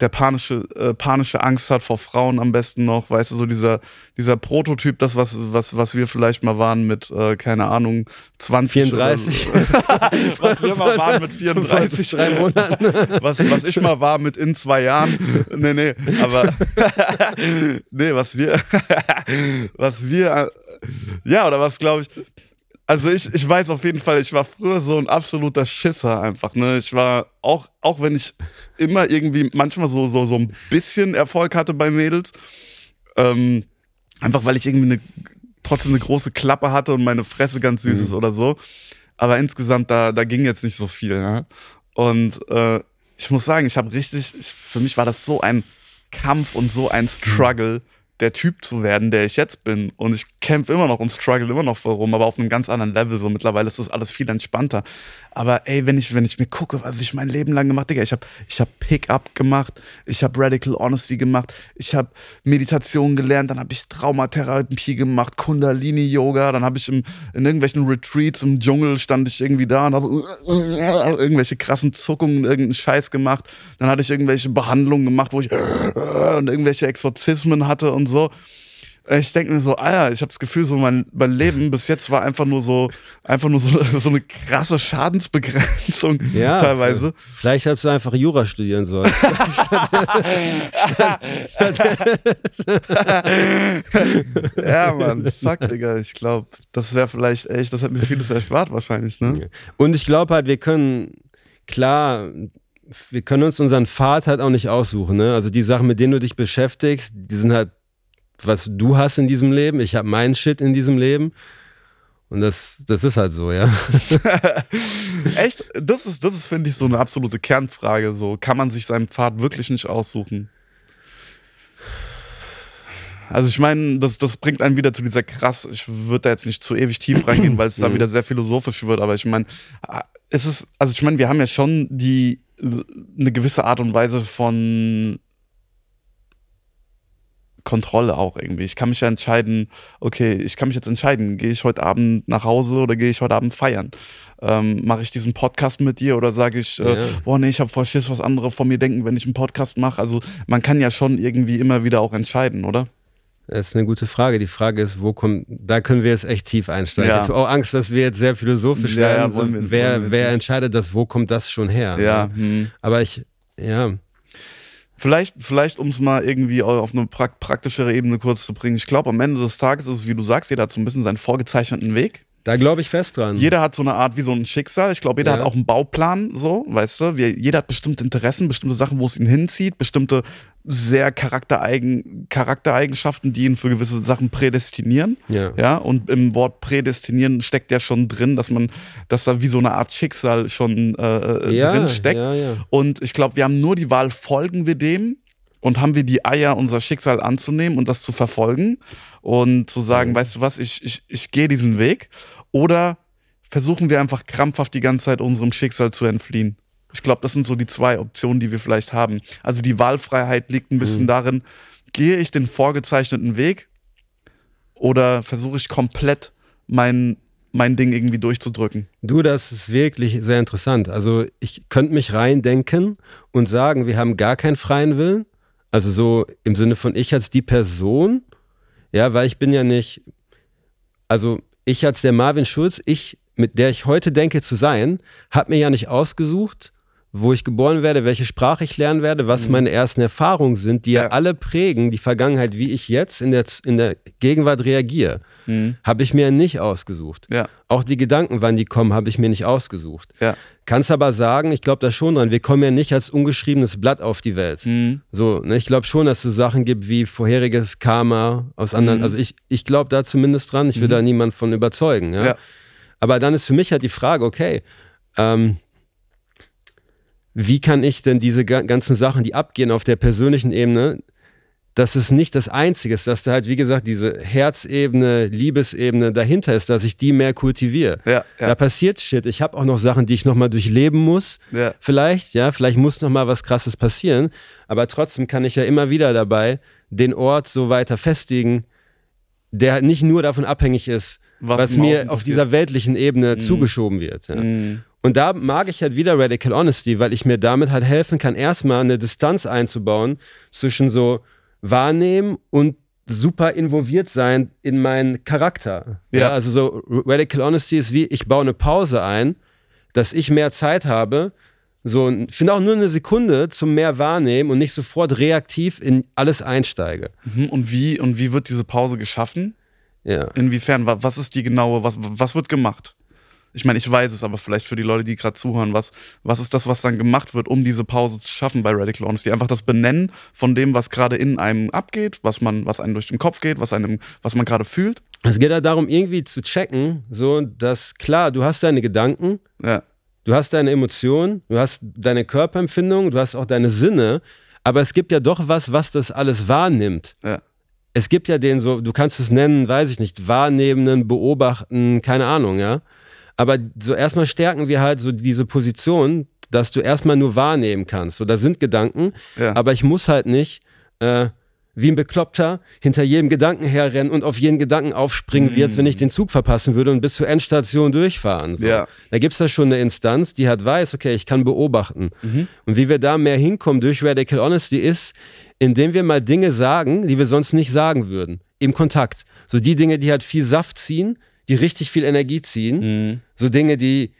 der panische, äh, panische Angst hat vor Frauen am besten noch, weißt du, so dieser, dieser Prototyp, das, was, was, was wir vielleicht mal waren mit, äh, keine Ahnung, 20 oder 34. so. was wir mal waren mit 34. drei Monaten. was, was ich mal war mit in zwei Jahren. Nee, nee, aber nee, was wir, was wir, äh, ja, oder was glaube ich, also ich, ich weiß auf jeden Fall, ich war früher so ein absoluter Schisser einfach, ne, ich war, auch, auch wenn ich immer irgendwie manchmal so, so, so ein bisschen Erfolg hatte bei Mädels, ähm, einfach weil ich irgendwie eine, trotzdem eine große Klappe hatte und meine Fresse ganz süß ist oder so, aber insgesamt, da, da ging jetzt nicht so viel, ne? Und äh, ich muss sagen, ich habe richtig, ich, für mich war das so ein Kampf und so ein Struggle, der Typ zu werden, der ich jetzt bin. Und ich kämpfe immer noch und struggle immer noch vorum, aber auf einem ganz anderen Level. So mittlerweile ist das alles viel entspannter. Aber ey, wenn ich, wenn ich mir gucke, was ich mein Leben lang gemacht habe, ich habe ich hab Pick-up gemacht, ich habe Radical Honesty gemacht, ich habe Meditation gelernt, dann habe ich Traumatherapie gemacht, Kundalini-Yoga, dann habe ich im, in irgendwelchen Retreats im Dschungel stand ich irgendwie da und habe irgendwelche krassen Zuckungen, irgendeinen Scheiß gemacht. Dann hatte ich irgendwelche Behandlungen gemacht, wo ich und irgendwelche Exorzismen hatte und so. Ich denke mir so, Alter, ich habe das Gefühl, so mein, mein Leben bis jetzt war einfach nur so, einfach nur so, so eine krasse Schadensbegrenzung Ja. teilweise. Vielleicht hättest du einfach Jura studieren sollen. Ja, Mann, fuck, Digga. Ich glaube, das wäre vielleicht echt, das hat mir vieles erspart wahrscheinlich, ne? Und ich glaube halt, wir können, klar, wir können uns unseren Pfad halt auch nicht aussuchen. Ne? Also die Sachen, mit denen du dich beschäftigst, die sind halt, was du hast in diesem Leben. Ich habe meinen Shit in diesem Leben. Und das, das ist halt so, ja. Echt? Das ist, das ist, finde ich, so eine absolute Kernfrage. So, kann man sich seinen Pfad wirklich nicht aussuchen? Also ich meine, das, das bringt einen wieder zu dieser krass, ich würde da jetzt nicht zu ewig tief reingehen, weil es da wieder sehr philosophisch wird, aber ich meine, es ist, also ich meine, wir haben ja schon die, eine gewisse Art und Weise von Kontrolle auch irgendwie. Ich kann mich ja entscheiden, okay, ich kann mich jetzt entscheiden, gehe ich heute Abend nach Hause oder gehe ich heute Abend feiern? Ähm, Mache ich diesen Podcast mit dir oder sage ich, äh, Ja. boah, nee, ich habe voll Schiss, was andere von mir denken, wenn ich einen Podcast mache? Also man kann ja schon irgendwie immer wieder auch entscheiden, oder? Das ist eine gute Frage. Die Frage ist, wo kommt, da können wir jetzt echt tief einsteigen. Ja. Ich habe auch Angst, dass wir jetzt sehr philosophisch Ja, ja, werden. wollen wir- wer wer entscheidet das, wo kommt das schon her? Ja. Ne? Hm. Aber ich, ja, Vielleicht, vielleicht um es mal irgendwie auf eine prak praktischere Ebene kurz zu bringen. Ich glaube, am Ende des Tages ist es, wie du sagst, jeder hat so ein bisschen seinen vorgezeichneten Weg. da glaube ich fest dran. Jeder hat so eine Art wie so ein Schicksal. Ich glaube, jeder Ja. hat auch einen Bauplan, so, weißt du. Wir, jeder hat bestimmte Interessen, bestimmte Sachen, wo es ihn hinzieht, bestimmte sehr Charaktereigen, Charaktereigenschaften, die ihn für gewisse Sachen prädestinieren. Ja. Ja, und im Wort prädestinieren steckt ja schon drin, dass man, dass da wie so eine Art Schicksal schon äh, Ja, drin steckt. ja, ja. Und ich glaube, wir haben nur die Wahl, folgen wir dem und haben wir die Eier, unser Schicksal anzunehmen und das zu verfolgen und zu sagen, weißt du was, ich, ich, ich gehe diesen Weg. Oder versuchen wir einfach krampfhaft die ganze Zeit unserem Schicksal zu entfliehen. Ich glaube, das sind so die zwei Optionen, die wir vielleicht haben. Also die Wahlfreiheit liegt ein bisschen darin, gehe ich den vorgezeichneten Weg oder versuche ich komplett mein, mein Ding irgendwie durchzudrücken. Du, das ist wirklich sehr interessant. Also ich könnte mich reindenken und sagen, wir haben gar keinen freien Willen. Also so im Sinne von ich als die Person, ja, weil ich bin ja nicht, also ich als der Marvin Schulz, ich, mit der ich heute denke zu sein, habe mir ja nicht ausgesucht, wo ich geboren werde, welche Sprache ich lernen werde, was meine ersten Erfahrungen sind, die ja. Ja. alle prägen die Vergangenheit, wie ich jetzt in der, in der Gegenwart reagiere. Habe ich mir nicht ausgesucht. Ja. Auch die Gedanken, wann die kommen, habe ich mir nicht ausgesucht. Ja. Kannst aber sagen, ich glaube da schon dran, wir kommen ja nicht als ungeschriebenes Blatt auf die Welt. Mhm. So, ne, ich glaube schon, dass es Sachen gibt wie vorheriges Karma aus anderen. Mhm. Also ich, ich glaube da zumindest dran, ich will da niemand von überzeugen. Ja. Aber dann ist für mich halt die Frage, okay, ähm, wie kann ich denn diese ga- ganzen Sachen, die abgehen auf der persönlichen Ebene, dass es nicht das Einzige ist, dass da halt, wie gesagt, diese Herzebene, Liebesebene dahinter ist, dass ich die mehr kultiviere. Ja, ja. Da passiert Shit. Ich habe auch noch Sachen, die ich nochmal durchleben muss. Ja. Vielleicht, ja, vielleicht muss nochmal was Krasses passieren. Aber trotzdem kann ich ja immer wieder dabei den Ort so weiter festigen, der nicht nur davon abhängig ist, Was was, mir auf dieser weltlichen Ebene zugeschoben wird. Mhm. Und da mag ich halt wieder Radical Honesty, weil ich mir damit halt helfen kann, erstmal eine Distanz einzubauen zwischen so Wahrnehmen und super involviert sein in meinen Charakter. Ja. also so Radical Honesty ist wie, ich baue eine Pause ein, dass ich mehr Zeit habe, so, finde auch nur eine Sekunde zum mehr wahrnehmen und nicht sofort reaktiv in alles einsteige. Mhm. Und wie, und wie wird diese Pause geschaffen? Ja. Inwiefern? Wa- Was ist die genaue, was, was wird gemacht? Ich meine, ich weiß es, aber vielleicht für die Leute, die gerade zuhören, was, was ist das, was dann gemacht wird, um diese Pause zu schaffen bei Radical Honesty? Einfach das Benennen von dem, was gerade in einem abgeht, was man, was einem durch den Kopf geht, was einem, was man gerade fühlt. Es geht ja darum, irgendwie zu checken, so, dass klar, du hast deine Gedanken, Ja. Du hast deine Emotionen, du hast deine Körperempfindung, du hast auch deine Sinne, aber es gibt ja doch was, was das alles wahrnimmt. Ja. Es gibt ja den so, du kannst es nennen, weiß ich nicht, wahrnehmenden, beobachten, keine Ahnung, ja. Aber so erstmal stärken wir halt so diese Position, dass du erstmal nur wahrnehmen kannst. So, da sind Gedanken, Ja. aber ich muss halt nicht äh, wie ein Bekloppter hinter jedem Gedanken herrennen und auf jeden Gedanken aufspringen, wie als wenn ich den Zug verpassen würde und bis zur Endstation durchfahren. So. Ja. Da gibt es da schon eine Instanz, die halt weiß, okay, ich kann beobachten. Mhm. Und wie wir da mehr hinkommen durch Radical Honesty ist, indem wir mal Dinge sagen, die wir sonst nicht sagen würden. Im Kontakt. So die Dinge, die halt viel Saft ziehen, die richtig viel Energie ziehen. Mhm. So Dinge, die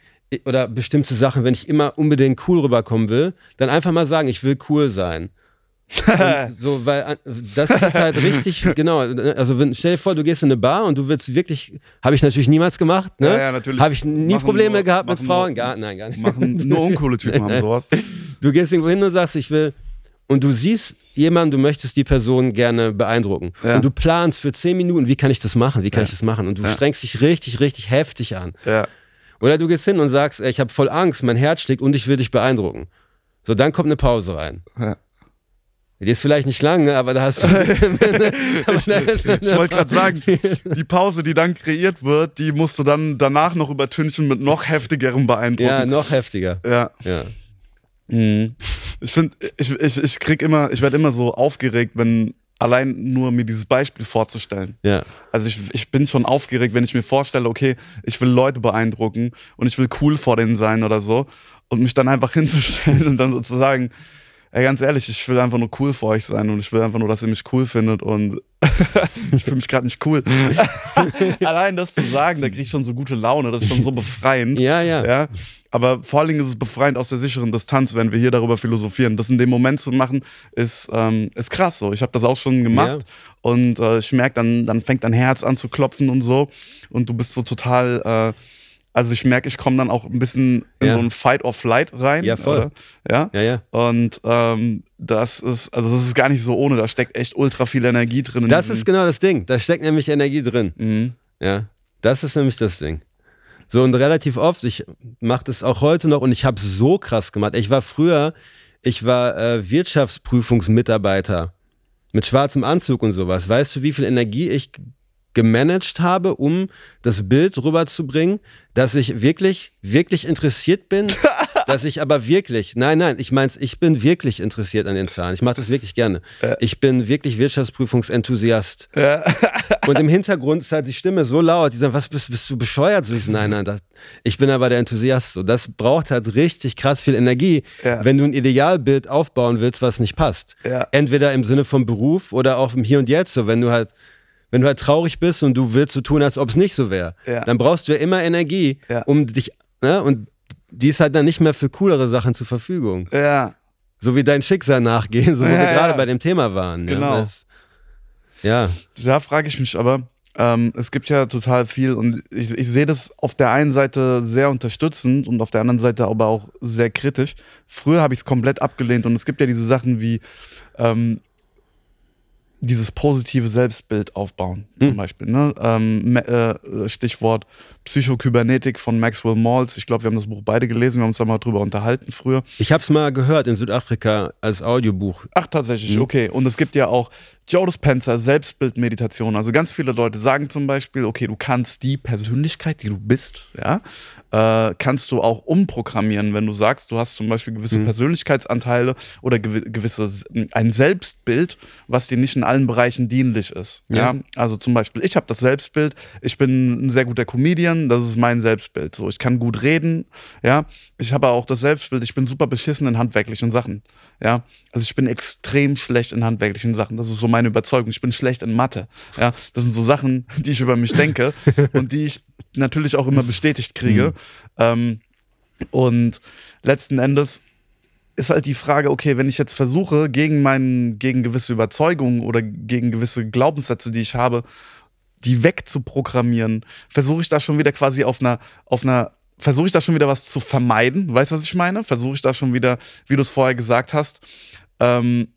oder bestimmte Sachen, wenn ich immer unbedingt cool rüberkommen will, dann einfach mal sagen, ich will cool sein. So, weil äh, das ist halt richtig, genau. Also wenn, stell dir vor, du gehst in eine Bar und du willst wirklich, habe ich natürlich niemals gemacht, ne? Ja, ja, natürlich. Habe ich nie Machen Probleme nur- gehabt mit Frauen? nur- Gar, nein, gar nicht. Machen nur uncoole Typen haben sowas. Du gehst irgendwo hin und sagst, ich will, und du siehst jemanden, du möchtest die Person gerne beeindrucken. Ja. Und du planst für zehn Minuten, wie kann ich das machen? Wie kann Ja. ich das machen? Und du Ja. strengst dich richtig, richtig heftig an. Ja. Oder du gehst hin und sagst, ey, ich habe voll Angst, mein Herz schlägt und ich will dich beeindrucken. So, dann kommt eine Pause rein. Ja. Die ist vielleicht nicht lang, ne, aber da hast du ein bisschen. da ist Ich wollte gerade sagen, die Pause, die dann kreiert wird, die musst du dann danach noch übertünchen mit noch heftigerem Ja, Beeindrucken. noch heftiger. Ja. Ja. Ich finde, ich, ich, ich krieg immer, ich werde immer so aufgeregt, wenn allein nur mir dieses Beispiel vorzustellen. Ja. Also ich, ich bin schon aufgeregt, wenn ich mir vorstelle, okay, ich will Leute beeindrucken und ich will cool vor denen sein oder so und mich dann einfach hinzustellen und dann sozusagen, ey, ganz ehrlich, ich will einfach nur cool vor euch sein und ich will einfach nur, dass ihr mich cool findet und ich fühle mich gerade nicht cool. Allein das zu sagen, da krieg ich schon so gute Laune, das ist schon so befreiend. Ja, ja. Ja, aber vor allen Dingen ist es befreiend aus der sicheren Distanz, wenn wir hier darüber philosophieren. Das in dem Moment zu machen, ist, ähm, ist krass so. Ich habe das auch schon gemacht Ja. und äh, ich merke, dann, dann fängt dein Herz an zu klopfen und so und du bist so total, äh, also ich merke, ich komme dann auch ein bisschen in Ja. so ein Fight or Flight rein. Ja, voll. Oder? Ja. Ja, ja. Und ähm, das ist, also das ist gar nicht so ohne, da steckt echt ultra viel Energie drin. in Das ist genau das Ding. Da steckt nämlich Energie drin. Mhm. Ja, das ist nämlich das Ding. So und relativ oft, ich mache das auch heute noch und ich habe so krass gemacht. Ich war früher, ich war äh, Wirtschaftsprüfungsmitarbeiter mit schwarzem Anzug und sowas. Weißt du, wie viel Energie ich gemanagt habe, um das Bild rüberzubringen, dass ich wirklich, wirklich interessiert bin, dass ich aber wirklich, nein, nein, ich mein's, ich bin wirklich interessiert an den Zahlen. Ich mache das wirklich gerne. Ich bin wirklich Wirtschaftsprüfungsenthusiast. Und im Hintergrund ist halt die Stimme so laut, die sagen, was bist, bist du bescheuert? So ich so, nein, nein, das, ich bin aber der Enthusiast. So, das braucht halt richtig krass viel Energie, Ja. wenn du ein Idealbild aufbauen willst, was nicht passt. Ja. Entweder im Sinne vom Beruf oder auch im Hier und Jetzt. So, wenn du halt, wenn du halt traurig bist und du willst so tun, als ob es nicht so wäre, Ja. dann brauchst du ja immer Energie, Ja. um dich, ne, und die ist halt dann nicht mehr für coolere Sachen zur Verfügung. Ja, So wie dein Schicksal nachgehen, so wo Ja, wir gerade bei dem Thema waren. Genau. Ja, das, ja. Da frage ich mich aber, ähm, es gibt ja total viel und ich, ich sehe das auf der einen Seite sehr unterstützend und auf der anderen Seite aber auch sehr kritisch. Früher habe ich es komplett abgelehnt und es gibt ja diese Sachen wie, ähm, dieses positive Selbstbild aufbauen, zum Hm. Beispiel. Ne? Ähm, äh, Stichwort Psychokybernetik von Maxwell Maltz. Ich glaube, wir haben das Buch beide gelesen, wir haben uns da mal drüber unterhalten früher. Ich habe es mal gehört in Südafrika als Audiobuch. Ach, tatsächlich, Mhm. okay. Und es gibt ja auch Joe Dispenza, Selbstbildmeditation. Also ganz viele Leute sagen zum Beispiel, okay, du kannst die Persönlichkeit, die du bist, ja, äh, kannst du auch umprogrammieren, wenn du sagst, du hast zum Beispiel gewisse Mhm. Persönlichkeitsanteile oder gewi gewisse ein Selbstbild, was dir nicht in allen Bereichen dienlich ist. Ja. Ja. Also zum Beispiel, ich habe das Selbstbild, ich bin ein sehr guter Comedian, das ist mein Selbstbild. So, ich kann gut reden, ja. Ich habe auch das Selbstbild, ich bin super beschissen in handwerklichen Sachen. Ja, also ich bin extrem schlecht in handwerklichen Sachen. Das ist so meine Überzeugung. Ich bin schlecht in Mathe. Ja, das sind so Sachen, die ich über mich denke und die ich natürlich auch immer bestätigt kriege. Ähm, und letzten Endes ist halt die Frage, okay, wenn ich jetzt versuche, gegen meinen, gegen gewisse Überzeugungen oder gegen gewisse Glaubenssätze, die ich habe, die wegzuprogrammieren, versuche ich da schon wieder quasi auf einer, auf einer, versuche ich da schon wieder was zu vermeiden. Weißt du, was ich meine? Versuche ich da schon wieder, wie du es vorher gesagt hast, ähm,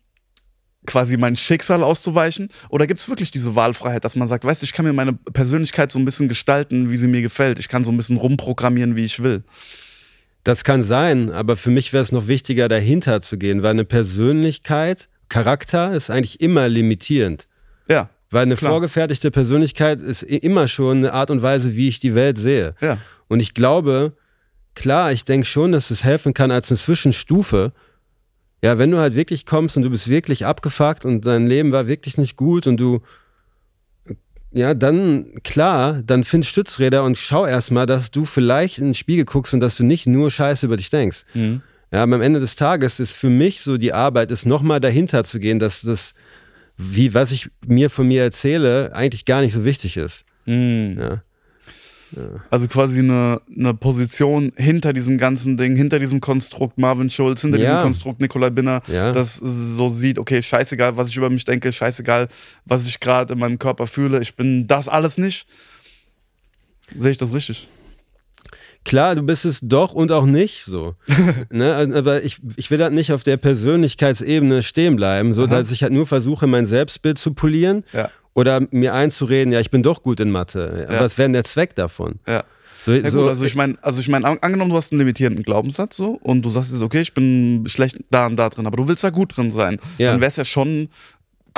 quasi mein Schicksal auszuweichen? Oder gibt es wirklich diese Wahlfreiheit, dass man sagt, weißt du, ich kann mir meine Persönlichkeit so ein bisschen gestalten, wie sie mir gefällt. Ich kann so ein bisschen rumprogrammieren, wie ich will. Das kann sein, aber für mich wäre es noch wichtiger, dahinter zu gehen, weil eine Persönlichkeit, Charakter ist eigentlich immer limitierend. Ja, Weil eine Klar. vorgefertigte Persönlichkeit ist immer schon eine Art und Weise, wie ich die Welt sehe. ja. Und ich glaube, klar, ich denke schon, dass es helfen kann als eine Zwischenstufe. Ja, wenn du halt wirklich kommst und du bist wirklich abgefuckt und dein Leben war wirklich nicht gut und du, ja, dann, klar, dann find Stützräder und schau erstmal, dass du vielleicht in den Spiegel guckst und dass du nicht nur Scheiße über dich denkst. Mhm. Ja, aber am Ende des Tages ist für mich so die Arbeit, ist nochmal dahinter zu gehen, dass das, wie, was ich mir von mir erzähle, eigentlich gar nicht so wichtig ist. Mhm. Ja. Also quasi eine, eine Position hinter diesem ganzen Ding, hinter diesem Konstrukt Marvin Schulz, hinter Ja. diesem Konstrukt Nikolai Binner, Ja. das so sieht, okay, scheißegal, was ich über mich denke, scheißegal, was ich gerade in meinem Körper fühle, ich bin das alles nicht. Sehe ich das richtig? Klar, du bist es doch und auch nicht so. ne? Aber ich, ich will halt nicht auf der Persönlichkeitsebene stehen bleiben, so Aha. dass ich halt nur versuche, mein Selbstbild zu polieren Ja. oder mir einzureden, ja, ich bin doch gut in Mathe. Ja. Was wäre denn der Zweck davon? Ja. So, Ja, so, gut, also ich meine, also ich meine, an- angenommen, du hast einen limitierenden Glaubenssatz so und du sagst jetzt, okay, ich bin schlecht da und da drin, aber du willst da gut drin sein, Ja. dann wäre es ja schon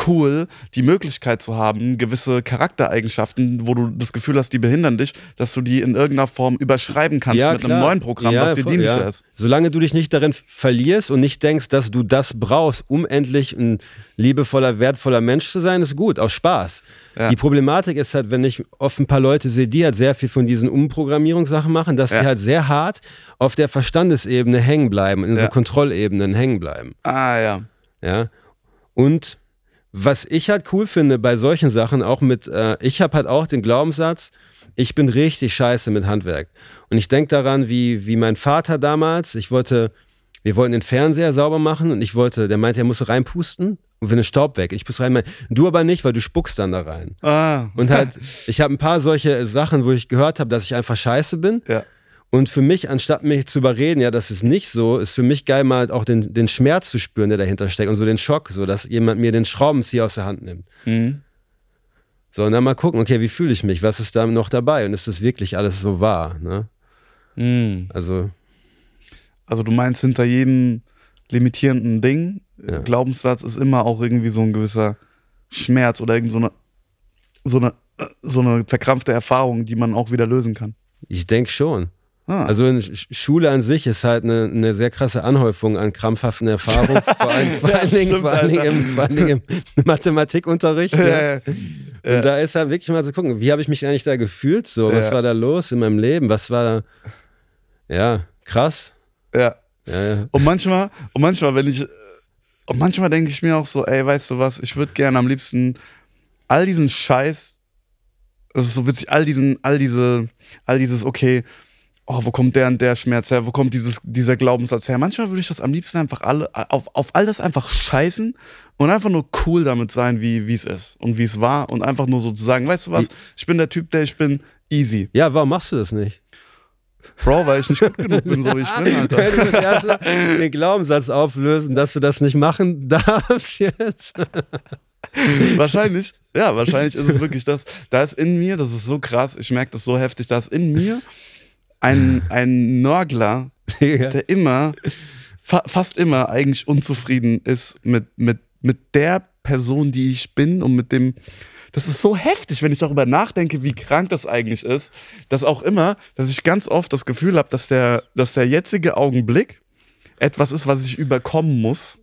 cool, die Möglichkeit zu haben, gewisse Charaktereigenschaften, wo du das Gefühl hast, die behindern dich, dass du die in irgendeiner Form überschreiben kannst mit einem klar. neuen Programm, Ja, was dir dienlicher ja. ist. Solange du dich nicht darin verlierst und nicht denkst, dass du das brauchst, um endlich ein liebevoller, wertvoller Mensch zu sein, ist gut, aus Spaß. Ja. Die Problematik ist halt, wenn ich oft ein paar Leute sehe, die halt sehr viel von diesen Umprogrammierungssachen machen, dass Ja. die halt sehr hart auf der Verstandesebene hängen bleiben, in so Ja. Kontrollebenen hängen bleiben. Ah ja. Ja. Und was ich halt cool finde bei solchen Sachen, auch mit, äh, ich habe halt auch den Glaubenssatz, ich bin richtig scheiße mit Handwerk. Und ich denke daran, wie, wie mein Vater damals, ich wollte, wir wollten den Fernseher sauber machen und ich wollte, der meinte, er muss reinpusten und wenn der Staub weg. Ich muss rein, mein, du aber nicht, weil du spuckst dann da rein. Ah. Und halt, ich habe ein paar solche Sachen, wo ich gehört habe, dass ich einfach scheiße bin. ja. Und für mich, anstatt mich zu überreden, ja, das ist nicht so, ist für mich geil, mal auch den, den Schmerz zu spüren, der dahinter steckt und so den Schock, so dass jemand mir den Schraubenzieher aus der Hand nimmt. Mhm. So, und dann mal gucken, okay, wie fühle ich mich? Was ist da noch dabei? Und ist das wirklich alles so wahr? Ne? Mhm. Also, Also du meinst, hinter jedem limitierenden Ding, Ja. Glaubenssatz, ist immer auch irgendwie so ein gewisser Schmerz oder irgend so eine, so eine, äh, so eine verkrampfte Erfahrung, die man auch wieder lösen kann. ich denke schon. Ah. Also Schule an sich ist halt eine, eine sehr krasse Anhäufung an krampfhaften Erfahrungen, vor allen, vor Ja, allen, Dingen, stimmt, vor allen, Dingen, Alter. im, vor allen Dingen im Mathematikunterricht. ja. Und da ist halt wirklich mal zu gucken, wie habe ich mich eigentlich da gefühlt? So, was Ja. war da los in meinem Leben? Was war da? Ja, krass. ja. Ja, ja. Und manchmal, und manchmal, wenn ich, und manchmal denke ich mir auch so, ey, weißt du was, ich würde gerne am liebsten all diesen Scheiß, das ist so witzig, all diesen, all diese, all dieses, okay, oh, wo kommt der und der Schmerz her, wo kommt dieses, dieser Glaubenssatz her? Manchmal würde ich das am liebsten einfach alle, auf, auf all das einfach scheißen und einfach nur cool damit sein, wie es ist und wie es war und einfach nur so zu sagen, weißt du was, ich bin der Typ, der ich bin, easy. ja, warum machst du das nicht? Bro, weil ich nicht gut genug bin, so wie ich bin, Alter. du musst erst den Glaubenssatz auflösen, dass du das nicht machen darfst jetzt. wahrscheinlich, ja, wahrscheinlich ist es wirklich das. Da ist in mir, das ist so krass, ich merke das so heftig, da ist in mir ein, ein Nörgler, Ja. der immer, fa fast immer eigentlich unzufrieden ist mit, mit, mit der Person, die ich bin und mit dem. Das ist so heftig, wenn ich darüber nachdenke, wie krank das eigentlich ist, dass auch immer, dass ich ganz oft das Gefühl habe, dass der, dass der jetzige Augenblick etwas ist, was ich überkommen muss.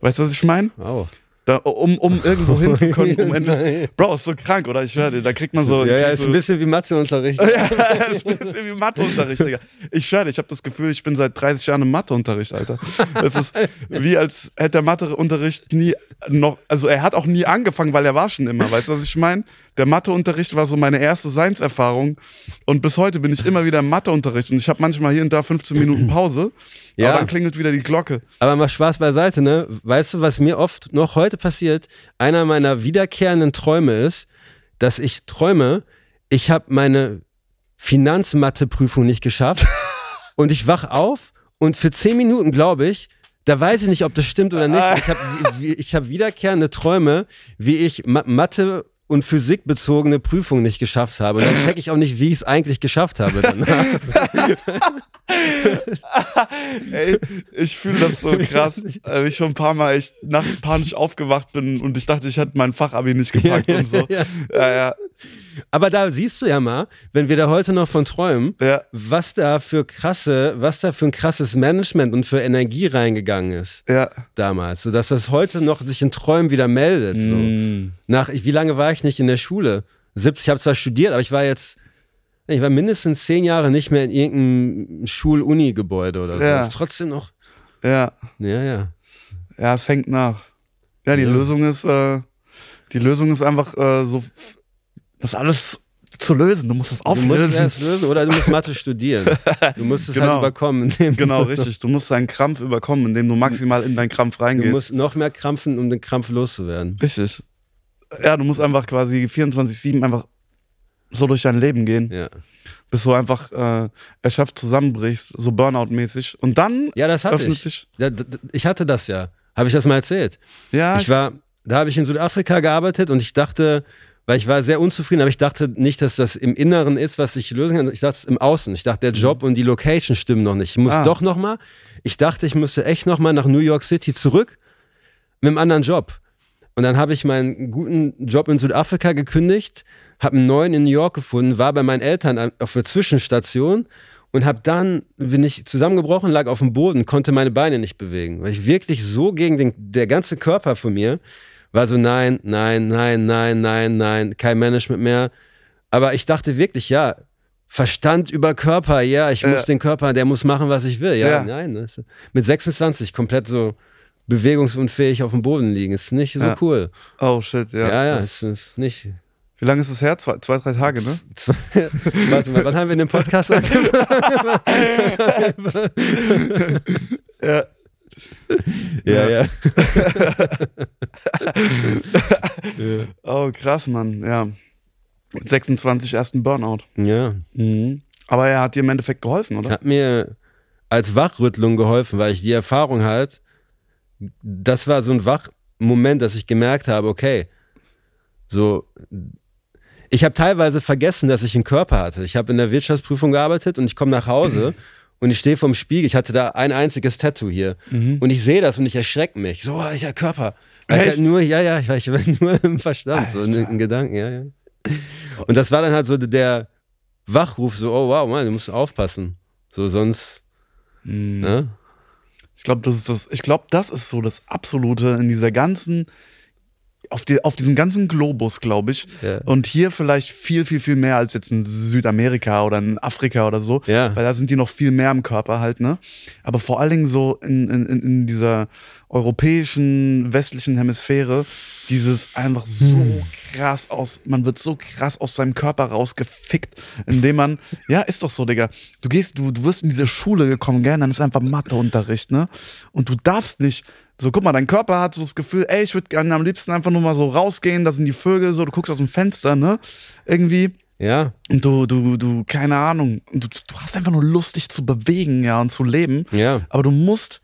Weißt du, was ich meine? Wow. Da, um, um irgendwo hinzukommen, um endlich. Bro, ist so krank, oder? Ich höre dir, da kriegt man so. Ja, ja, ist so ein bisschen wie Matheunterricht. ja, ist ein bisschen wie Matheunterricht, Digga. Ich schwöre, dir, ich habe das Gefühl, ich bin seit 30 Jahren im Matheunterricht, Alter. Das ist wie als hätte der Matheunterricht nie noch, also er hat auch nie angefangen, weil er war schon immer, weißt du, was ich meine? Der Matheunterricht war so meine erste Seinserfahrung und bis heute bin ich immer wieder im Matheunterricht und ich habe manchmal hier und da 15 Minuten Pause, Ja. aber dann klingelt wieder die Glocke. Aber mal Spaß beiseite, ne? Weißt du, was mir oft noch heute passiert? Einer meiner wiederkehrenden Träume ist, dass ich träume, ich habe meine Finanzmathe-Prüfung nicht geschafft und ich wach auf und für zehn Minuten glaube ich, da weiß ich nicht, ob das stimmt oder nicht. Ich habe ich hab wiederkehrende Träume, wie ich Ma Mathe und Physik bezogene Prüfungen nicht geschafft habe. Und dann checke ich auch nicht, wie ich es eigentlich geschafft habe. Ey, ich fühle das so krass, weil ich schon ein paar Mal echt nachts panisch aufgewacht bin und ich dachte, ich hätte mein Fachabi nicht gepackt und so. ja. Ja, ja, Aber da siehst du ja mal, wenn wir da heute noch von träumen, ja. was da für krasse, was da für ein krasses Management und für Energie reingegangen ist ja. damals, sodass das heute noch sich in Träumen wieder meldet. So. Mm. Nach, wie lange war ich nicht in der Schule? 70, ich habe zwar studiert, aber ich war jetzt, ich war mindestens zehn Jahre nicht mehr in irgendeinem Schul-Uni-Gebäude oder so. Ja. Das ist trotzdem noch, Ja, ja, ja. ja, es hängt nach. Ja, die Ja. Lösung ist, äh, die Lösung ist einfach äh, so, das alles zu lösen. Du musst es Du musst auflösen. erst lösen oder du musst Mathe studieren. Du musst es Genau. halt überkommen. indem du- Genau, richtig. Du musst deinen Krampf überkommen, indem du maximal in deinen Krampf Du reingehst. musst noch mehr krampfen, um den Krampf loszuwerden. richtig. Ja, du musst einfach quasi 24-7 einfach so durch dein Leben gehen, Ja. bis du einfach äh, erschöpft zusammenbrichst, so Burnout-mäßig. Und dann Ja, das hatte öffnet ich. sich. Da- Ich hatte das ja. Habe ich das mal erzählt? Ja, Ich war, da habe ich in Südafrika gearbeitet und ich dachte, weil ich war sehr unzufrieden, aber ich dachte nicht, dass das im Inneren ist, was ich lösen kann. Ich dachte es im Außen. Ich dachte, der Job und die Location stimmen noch nicht. Ich muss Mhm. Ah. doch noch mal. Ich dachte, ich müsste echt noch mal nach New York City zurück mit einem anderen Job. Und dann habe ich meinen guten Job in Südafrika gekündigt, habe einen neuen in New York gefunden, war bei meinen Eltern auf der Zwischenstation und habe dann bin ich zusammengebrochen, lag auf dem Boden, konnte meine Beine nicht bewegen, weil ich wirklich so gegen den der ganze Körper von mir war so nein, nein, nein, nein, nein, nein, kein Management mehr. Aber ich dachte wirklich, ja, Verstand über Körper, ja, ich muss Ja. den Körper, der muss machen, was ich will. Ja, Ja. nein, das, mit 26 komplett so bewegungsunfähig auf dem Boden liegen, ist nicht so Ja. cool. oh shit, ja. Ja, ja, es ist nicht. Wie lange ist es her? Zwei, zwei drei Tage, ne? Zwei- Warte mal, wann haben wir den Podcast angefangen? Ja. ja, ja. Oh, krass, Mann. Ja. Mit 26 ersten Burnout. Ja, Mhm. Aber er hat dir im Endeffekt geholfen, oder? hat mir als Wachrüttlung geholfen, weil ich die Erfahrung halt, das war so ein Wachmoment, dass ich gemerkt habe, okay, so, ich habe teilweise vergessen, dass ich einen Körper hatte. Ich habe in der Wirtschaftsprüfung gearbeitet und ich komme nach Hause und ich stehe vorm Spiegel. Ich hatte da ein einziges Tattoo hier und ich sehe das und ich erschrecke mich. So, ich ja Körper. Weil ich Echt? halt nur, ja, ja, ich war, ich nur im Verstand, so in, Alter. in Gedanken, ja, ja. Und das war dann halt so der Wachruf, so, oh wow, Mann, du musst aufpassen. So, sonst, Mhm. ne? Ich glaube, das ist das. Ich glaube, das ist so das Absolute in dieser ganzen, auf, die, auf diesem ganzen Globus, glaube ich. Ja. Und hier vielleicht viel, viel, viel mehr als jetzt in Südamerika oder in Afrika oder so. Ja. Weil da sind die noch viel mehr im Körper halt, ne? Aber vor allen Dingen so in, in, in- in dieser europäischen, westlichen Hemisphäre, dieses einfach so Hm. krass aus, man wird so krass aus seinem Körper rausgefickt, indem man, ja, ist doch so, Digga. Du gehst, du, du wirst in diese Schule gekommen, gell, dann ist einfach Matheunterricht, ne? Und du darfst nicht, so guck mal, dein Körper hat so das Gefühl, ey, ich würde gerne am liebsten einfach nur mal so rausgehen, da sind die Vögel, so, du guckst aus dem Fenster, ne? Irgendwie. Ja, Und du, du, du, keine Ahnung. Du, du hast einfach nur Lust, dich zu bewegen, ja, und zu leben. ja. Aber du musst,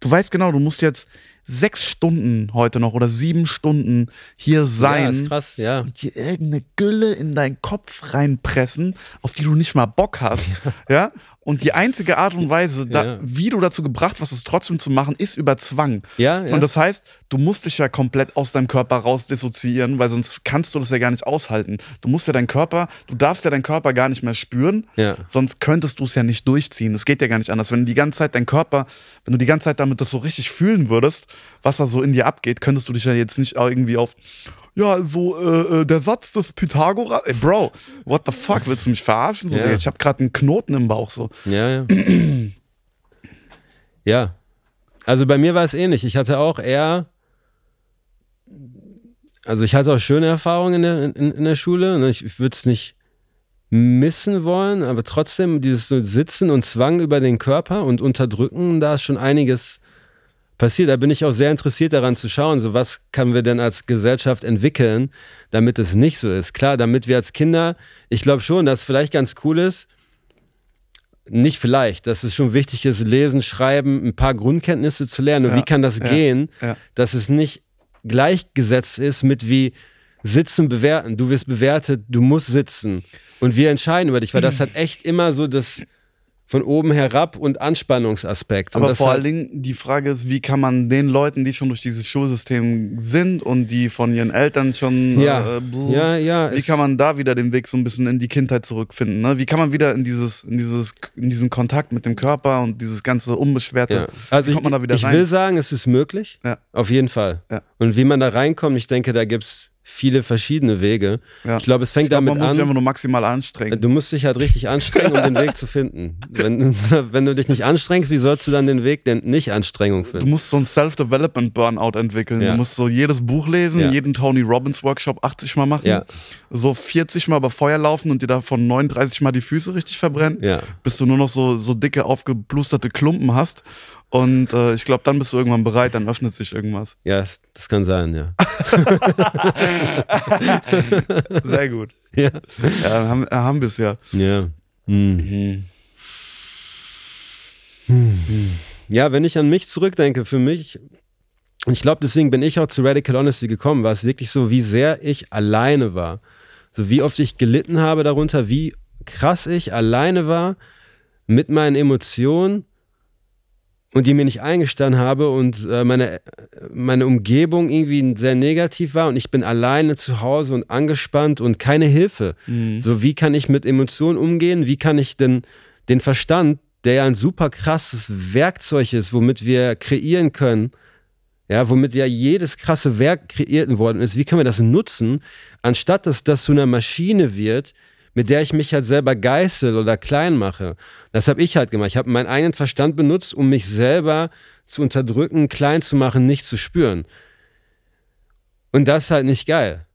du weißt genau, du musst jetzt sechs Stunden heute noch oder sieben Stunden hier sein. Ja, ist krass, ja. Und dir irgendeine Gülle in deinen Kopf reinpressen, auf die du nicht mal Bock hast. Ja. Und die einzige Art und Weise, da, Ja. wie du dazu gebracht wirst, es trotzdem zu machen, ist über Zwang. Ja, ja. Und das heißt, du musst dich ja komplett aus deinem Körper raus dissoziieren, weil sonst kannst du das ja gar nicht aushalten. Du musst ja deinen Körper, du darfst ja deinen Körper gar nicht mehr spüren, sonst könntest du es ja nicht durchziehen. Es geht ja gar nicht anders. Wenn du die ganze Zeit deinen Körper, wenn du die ganze Zeit damit das so richtig fühlen würdest, was da so in dir abgeht, könntest du dich ja jetzt nicht irgendwie auf, ja, also äh, äh, der Satz des Pythagoras, ey Bro, what the fuck, willst du mich verarschen? So, Ja. Ich habe gerade einen Knoten im Bauch so. Ja, ja. ja. Also bei mir war es ähnlich. Ich hatte auch eher, also ich hatte auch schöne Erfahrungen in der, in, in der Schule. ne? Ich, ich würde es nicht missen wollen, aber trotzdem dieses so Sitzen und Zwang über den Körper und Unterdrücken, da ist schon einiges passiert. Da bin ich auch sehr interessiert daran zu schauen, so was können wir denn als Gesellschaft entwickeln, damit es nicht so ist. Klar, damit wir als Kinder, ich glaube schon, dass es vielleicht ganz cool ist, nicht vielleicht, dass es schon wichtig ist, lesen, schreiben, ein paar Grundkenntnisse zu lernen. Und Ja, wie kann das ja, gehen, ja. dass es nicht gleichgesetzt ist mit wie sitzen, bewerten. Du wirst bewertet, du musst sitzen. Und wir entscheiden über dich, weil das hat echt immer so das von oben herab und Anspannungsaspekt. Und Aber das vor allen Dingen, die Frage ist, wie kann man den Leuten, die schon durch dieses Schulsystem sind und die von ihren Eltern schon, Ja. äh, blub, Ja, ja, wie kann man da wieder den Weg so ein bisschen in die Kindheit zurückfinden? Ne? Wie kann man wieder in dieses, in dieses, in diesen Kontakt mit dem Körper und dieses ganze Unbeschwerte, Ja. Also wie ich, kommt man da wieder ich rein? will sagen, es ist möglich. Ja. Auf jeden Fall. Ja. Und wie man da reinkommt, ich denke, da gibt es viele verschiedene Wege. Ja. Ich glaube, es fängt glaub, damit man muss sich einfach an. nur maximal anstrengen. Du musst dich halt richtig anstrengen, um den Weg zu finden. Wenn, wenn du dich nicht anstrengst, wie sollst du dann den Weg der Nicht-Anstrengung Du finden? musst so ein Self-Development-Burnout entwickeln. Ja. Du musst so jedes Buch lesen, Ja. jeden Tony Robbins Workshop 80 Mal machen, so 40 Mal über Feuer laufen und dir davon 39 Mal die Füße richtig verbrennen. Bis du nur noch so, so dicke, aufgeblusterte Klumpen hast. Und äh, ich glaube, dann bist du irgendwann bereit, dann öffnet sich irgendwas. Ja, das kann sein, ja. Sehr gut. Ja. Ja, haben, haben wir es ja. Ja. Hm. Ja, wenn ich an mich zurückdenke, für mich, und ich glaube, deswegen bin ich auch zu Radical Honesty gekommen, war es wirklich so, wie sehr ich alleine war. So wie oft ich gelitten habe darunter, wie krass ich alleine war mit meinen Emotionen und die mir nicht eingestanden habe und äh, meine, meine Umgebung irgendwie sehr negativ war und ich bin alleine zu Hause und angespannt und keine Hilfe. So, wie kann ich mit Emotionen umgehen? Wie kann ich denn den Verstand, der ja ein super krasses Werkzeug ist, womit wir kreieren können, ja, womit ja jedes krasse Werk kreiert worden ist, wie können wir das nutzen, anstatt dass das zu einer Maschine wird, mit der ich mich halt selber geißel oder klein mache. Das habe ich halt gemacht. Ich habe meinen eigenen Verstand benutzt, um mich selber zu unterdrücken, klein zu machen, nicht zu spüren. Und das ist halt nicht geil.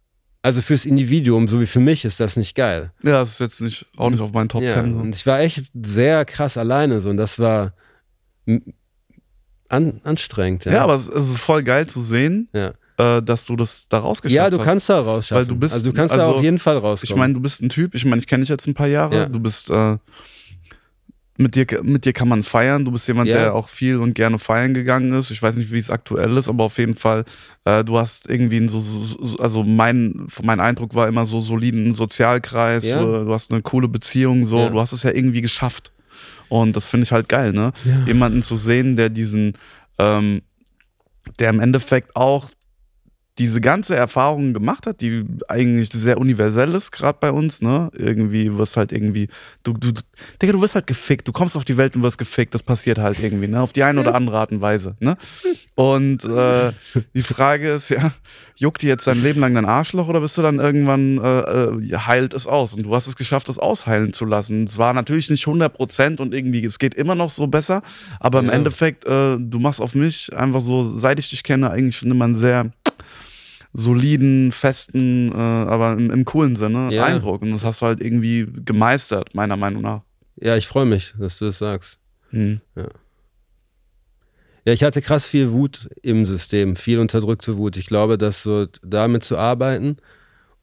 Also fürs Individuum, so wie für mich, ist das nicht geil. Ja, das ist jetzt nicht, auch nicht auf meinen Top Ja, Ten. und ich war echt sehr krass alleine so und das war an, anstrengend. Ja, Ja, aber es, es ist voll geil zu sehen, ja. Äh, dass du das da rausgeschafft ja hast. du kannst da rausschaffen. Weil du bist- also du kannst da also, auf jeden Fall rauskommen. Ich meine, du bist ein Typ, ich meine, ich kenne dich jetzt ein paar Jahre, Ja. du bist, äh, mit dir, mit dir kann man feiern, du bist jemand, Ja. der auch viel und gerne feiern gegangen ist. Ich weiß nicht, wie es aktuell ist, aber auf jeden Fall, äh, du hast irgendwie einen so, so, so- also mein, mein Eindruck war immer so soliden Sozialkreis, Ja. du, du hast eine coole Beziehung, so, Ja. du hast es ja irgendwie geschafft. Und das finde ich halt geil, ne? Ja. Jemanden zu sehen, der diesen, ähm, der im Endeffekt auch diese ganze Erfahrung gemacht hat, die eigentlich sehr universell ist, gerade bei uns, ne? Irgendwie wirst halt irgendwie, du, du, Digga, du wirst halt gefickt, du kommst auf die Welt und wirst gefickt, das passiert halt irgendwie, ne? Auf die eine oder andere Art und Weise, ne? Und äh, die Frage ist ja, juckt dir jetzt dein Leben lang dein Arschloch oder bist du dann irgendwann, äh, äh, heilt es aus? Und du hast es geschafft, es ausheilen zu lassen. Es war natürlich nicht 100 Prozent und irgendwie, es geht immer noch so besser, aber im Ja. Endeffekt, äh, du machst auf mich einfach so, seit ich dich kenne, eigentlich schon immer einen sehr soliden, festen, äh, aber im, im coolen Sinne Ja. Eindruck. Und das hast du halt irgendwie gemeistert, meiner Meinung nach. ja, ich freue mich, dass du das sagst. Hm. Ja, ich hatte krass viel Wut im System, viel unterdrückte Wut. Ich glaube, dass so damit zu arbeiten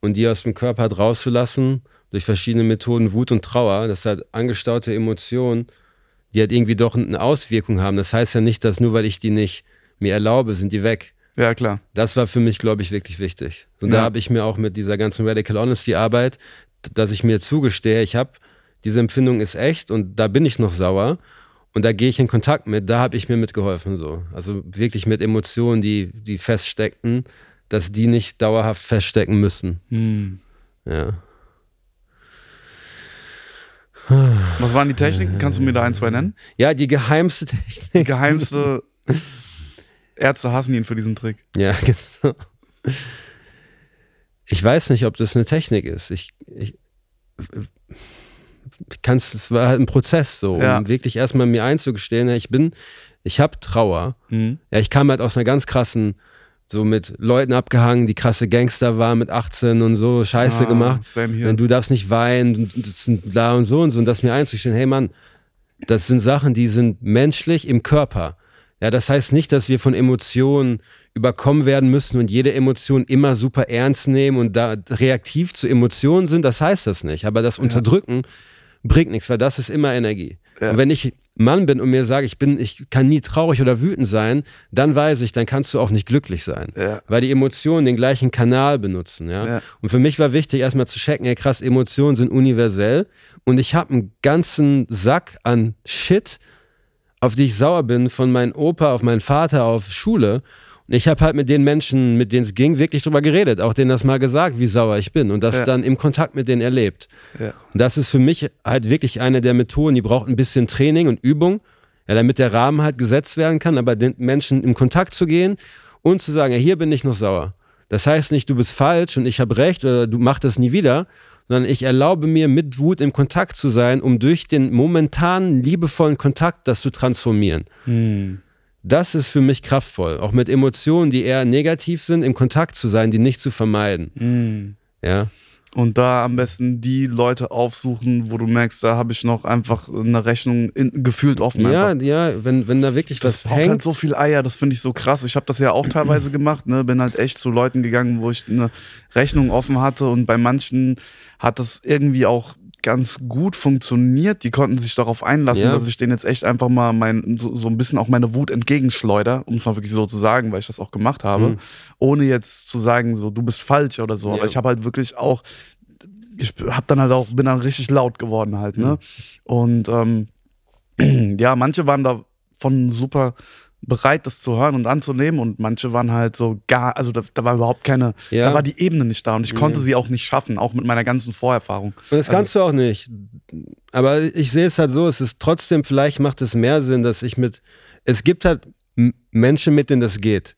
und die aus dem Körper halt rauszulassen, durch verschiedene Methoden Wut und Trauer, das halt angestaute Emotionen, die halt irgendwie doch eine Auswirkung haben. Das heißt ja nicht, dass nur weil ich die nicht mir erlaube, sind die weg. Ja, klar. Das war für mich, glaube ich, wirklich wichtig. Und Ja. da habe ich mir auch mit dieser ganzen Radical Honesty Arbeit, dass ich mir zugestehe, ich habe, diese Empfindung ist echt und da bin ich noch sauer und da gehe ich in Kontakt mit, da habe ich mir mitgeholfen so. Also wirklich mit Emotionen, die, die feststeckten, dass die nicht dauerhaft feststecken müssen. Hm. Ja. Was waren die Techniken? Kannst du mir da ein, zwei nennen? Ja, die geheimste Technik. Die geheimste. Ärzte hassen ihn für diesen Trick. Ja, genau. Ich weiß nicht, ob das eine Technik ist. Ich, ich, ich kann es, war halt ein Prozess so, um Ja. wirklich erstmal mir einzugestehen, ich bin, ich habe Trauer. Mhm. Ja, ich kam halt aus einer ganz krassen, so mit Leuten abgehangen, die krasse Gangster waren mit 18 und so, Scheiße Ah, gemacht. Same du darfst nicht weinen, und das sind da und so und so, und das mir einzustehen, hey Mann, das sind Sachen, die sind menschlich im Körper. Ja, das heißt nicht, dass wir von Emotionen überkommen werden müssen und jede Emotion immer super ernst nehmen und da reaktiv zu Emotionen sind, das heißt das nicht. Aber das Unterdrücken bringt nichts, weil das ist immer Energie. Ja. Und wenn ich Mann bin und mir sage, ich bin, ich kann nie traurig oder wütend sein, dann weiß ich, dann kannst du auch nicht glücklich sein. Ja. Weil die Emotionen den gleichen Kanal benutzen, ja. Ja. Und für mich war wichtig, erstmal zu checken, ey krass, Emotionen sind universell und ich habe einen ganzen Sack an Shit, auf die ich sauer bin, von meinem Opa, auf meinen Vater, auf Schule. Und ich habe halt mit den Menschen, mit denen es ging, wirklich drüber geredet, auch denen das mal gesagt, wie sauer ich bin und das Ja. dann im Kontakt mit denen erlebt. Ja. Und das ist für mich halt wirklich eine der Methoden, die braucht ein bisschen Training und Übung, ja, damit der Rahmen halt gesetzt werden kann, aber den Menschen im Kontakt zu gehen und zu sagen, ja, hier bin ich noch sauer. Das heißt nicht, du bist falsch und ich habe recht oder du machst das nie wieder, sondern ich erlaube mir, mit Wut im Kontakt zu sein, um durch den momentanen liebevollen Kontakt das zu transformieren. Hm. Das ist für mich kraftvoll, auch mit Emotionen, die eher negativ sind, im Kontakt zu sein, die nicht zu vermeiden. Hm. Ja. Und da am besten die Leute aufsuchen, wo du merkst, da habe ich noch einfach eine Rechnung in, gefühlt offen. Ja, einfach. ja, wenn, wenn da wirklich Das was braucht hängt. halt so viel Eier, das finde ich so krass. Ich habe das ja auch teilweise gemacht, ne? bin halt echt zu Leuten gegangen, wo ich eine Rechnung offen hatte und bei manchen hat das irgendwie auch ganz gut funktioniert. Die konnten sich darauf einlassen, Ja. dass ich denen jetzt echt einfach mal mein, so, so ein bisschen auch meine Wut entgegenschleuder, um es mal wirklich so zu sagen, weil ich das auch gemacht habe, Mhm. ohne jetzt zu sagen, so du bist falsch oder so. Ja. Aber ich habe halt wirklich auch, ich hab dann halt auch, bin dann richtig laut geworden halt, ne? Und ähm, ja, manche waren davon super bereit, das zu hören und anzunehmen und manche waren halt so gar, also da, da war überhaupt keine, Ja. da war die Ebene nicht da und ich konnte Ja. sie auch nicht schaffen, auch mit meiner ganzen Vorerfahrung. Und das kannst du auch nicht. Aber ich sehe es halt so, es ist trotzdem, vielleicht macht es mehr Sinn, dass ich mit, es gibt halt Menschen, mit denen das geht.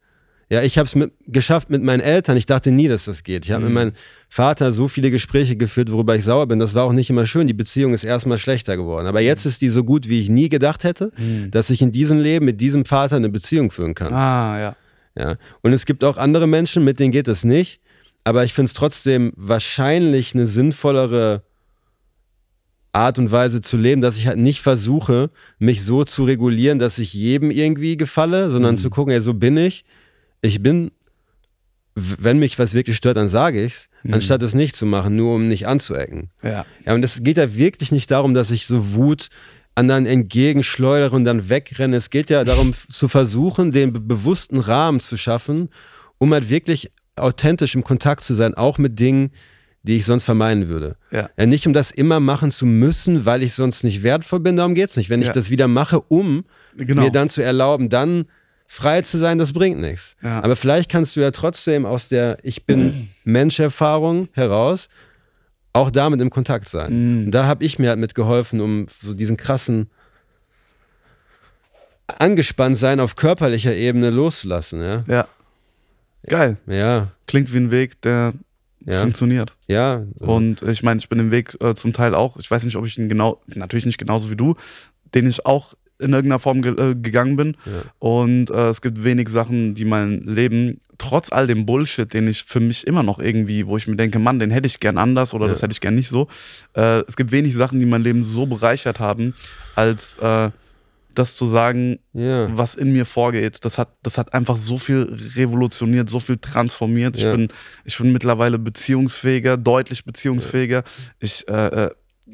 Ja, ich habe es mit, geschafft mit meinen Eltern. Ich dachte nie, dass das geht. Ich habe mit meinem Vater so viele Gespräche geführt, worüber ich sauer bin. Das war auch nicht immer schön. Die Beziehung ist erstmal schlechter geworden. Aber jetzt ist die so gut, wie ich nie gedacht hätte, dass ich in diesem Leben mit diesem Vater eine Beziehung führen kann. Ah, ja. Ja. Und es gibt auch andere Menschen, mit denen geht es nicht. Aber ich finde es trotzdem wahrscheinlich eine sinnvollere Art und Weise zu leben, dass ich halt nicht versuche, mich so zu regulieren, dass ich jedem irgendwie gefalle, sondern zu gucken, ja, so bin ich. Ich bin, wenn mich was wirklich stört, dann sage ich's, anstatt es nicht zu machen, nur um nicht anzuecken. Ja. Ja, und es geht ja wirklich nicht darum, dass ich so Wut anderen entgegenschleudere und dann wegrenne. Es geht ja darum, zu versuchen, den be bewussten Rahmen zu schaffen, um halt wirklich authentisch im Kontakt zu sein, auch mit Dingen, die ich sonst vermeiden würde. Ja. Ja, nicht um das immer machen zu müssen, weil ich sonst nicht wertvoll bin, darum geht's nicht. Wenn ich Ja. das wieder mache, um Genau. mir dann zu erlauben, dann frei zu sein, das bringt nichts. Ja. Aber vielleicht kannst du ja trotzdem aus der Ich bin Mensch-Erfahrung heraus auch damit im Kontakt sein. Mhm. Und da habe ich mir halt mitgeholfen, um so diesen krassen angespannt sein auf körperlicher Ebene loszulassen. Ja, Ja. Geil. ja, Klingt wie ein Weg, der Ja. funktioniert. ja. Und ich meine, ich bin den Weg äh, zum Teil auch, ich weiß nicht, ob ich ihn genau, natürlich nicht genauso wie du, den ich auch in irgendeiner Form ge äh, gegangen bin. Ja. Und äh, es gibt wenig Sachen, die mein Leben, trotz all dem Bullshit, den ich für mich immer noch irgendwie, wo ich mir denke, Mann, den hätte ich gern anders oder Ja. das hätte ich gern nicht so. Äh, es gibt wenig Sachen, die mein Leben so bereichert haben, als äh, das zu sagen, ja. was in mir vorgeht. Das hat, das hat einfach so viel revolutioniert, so viel transformiert. Ich, Ja. bin, ich bin mittlerweile beziehungsfähiger, deutlich beziehungsfähiger. Ich, äh, äh,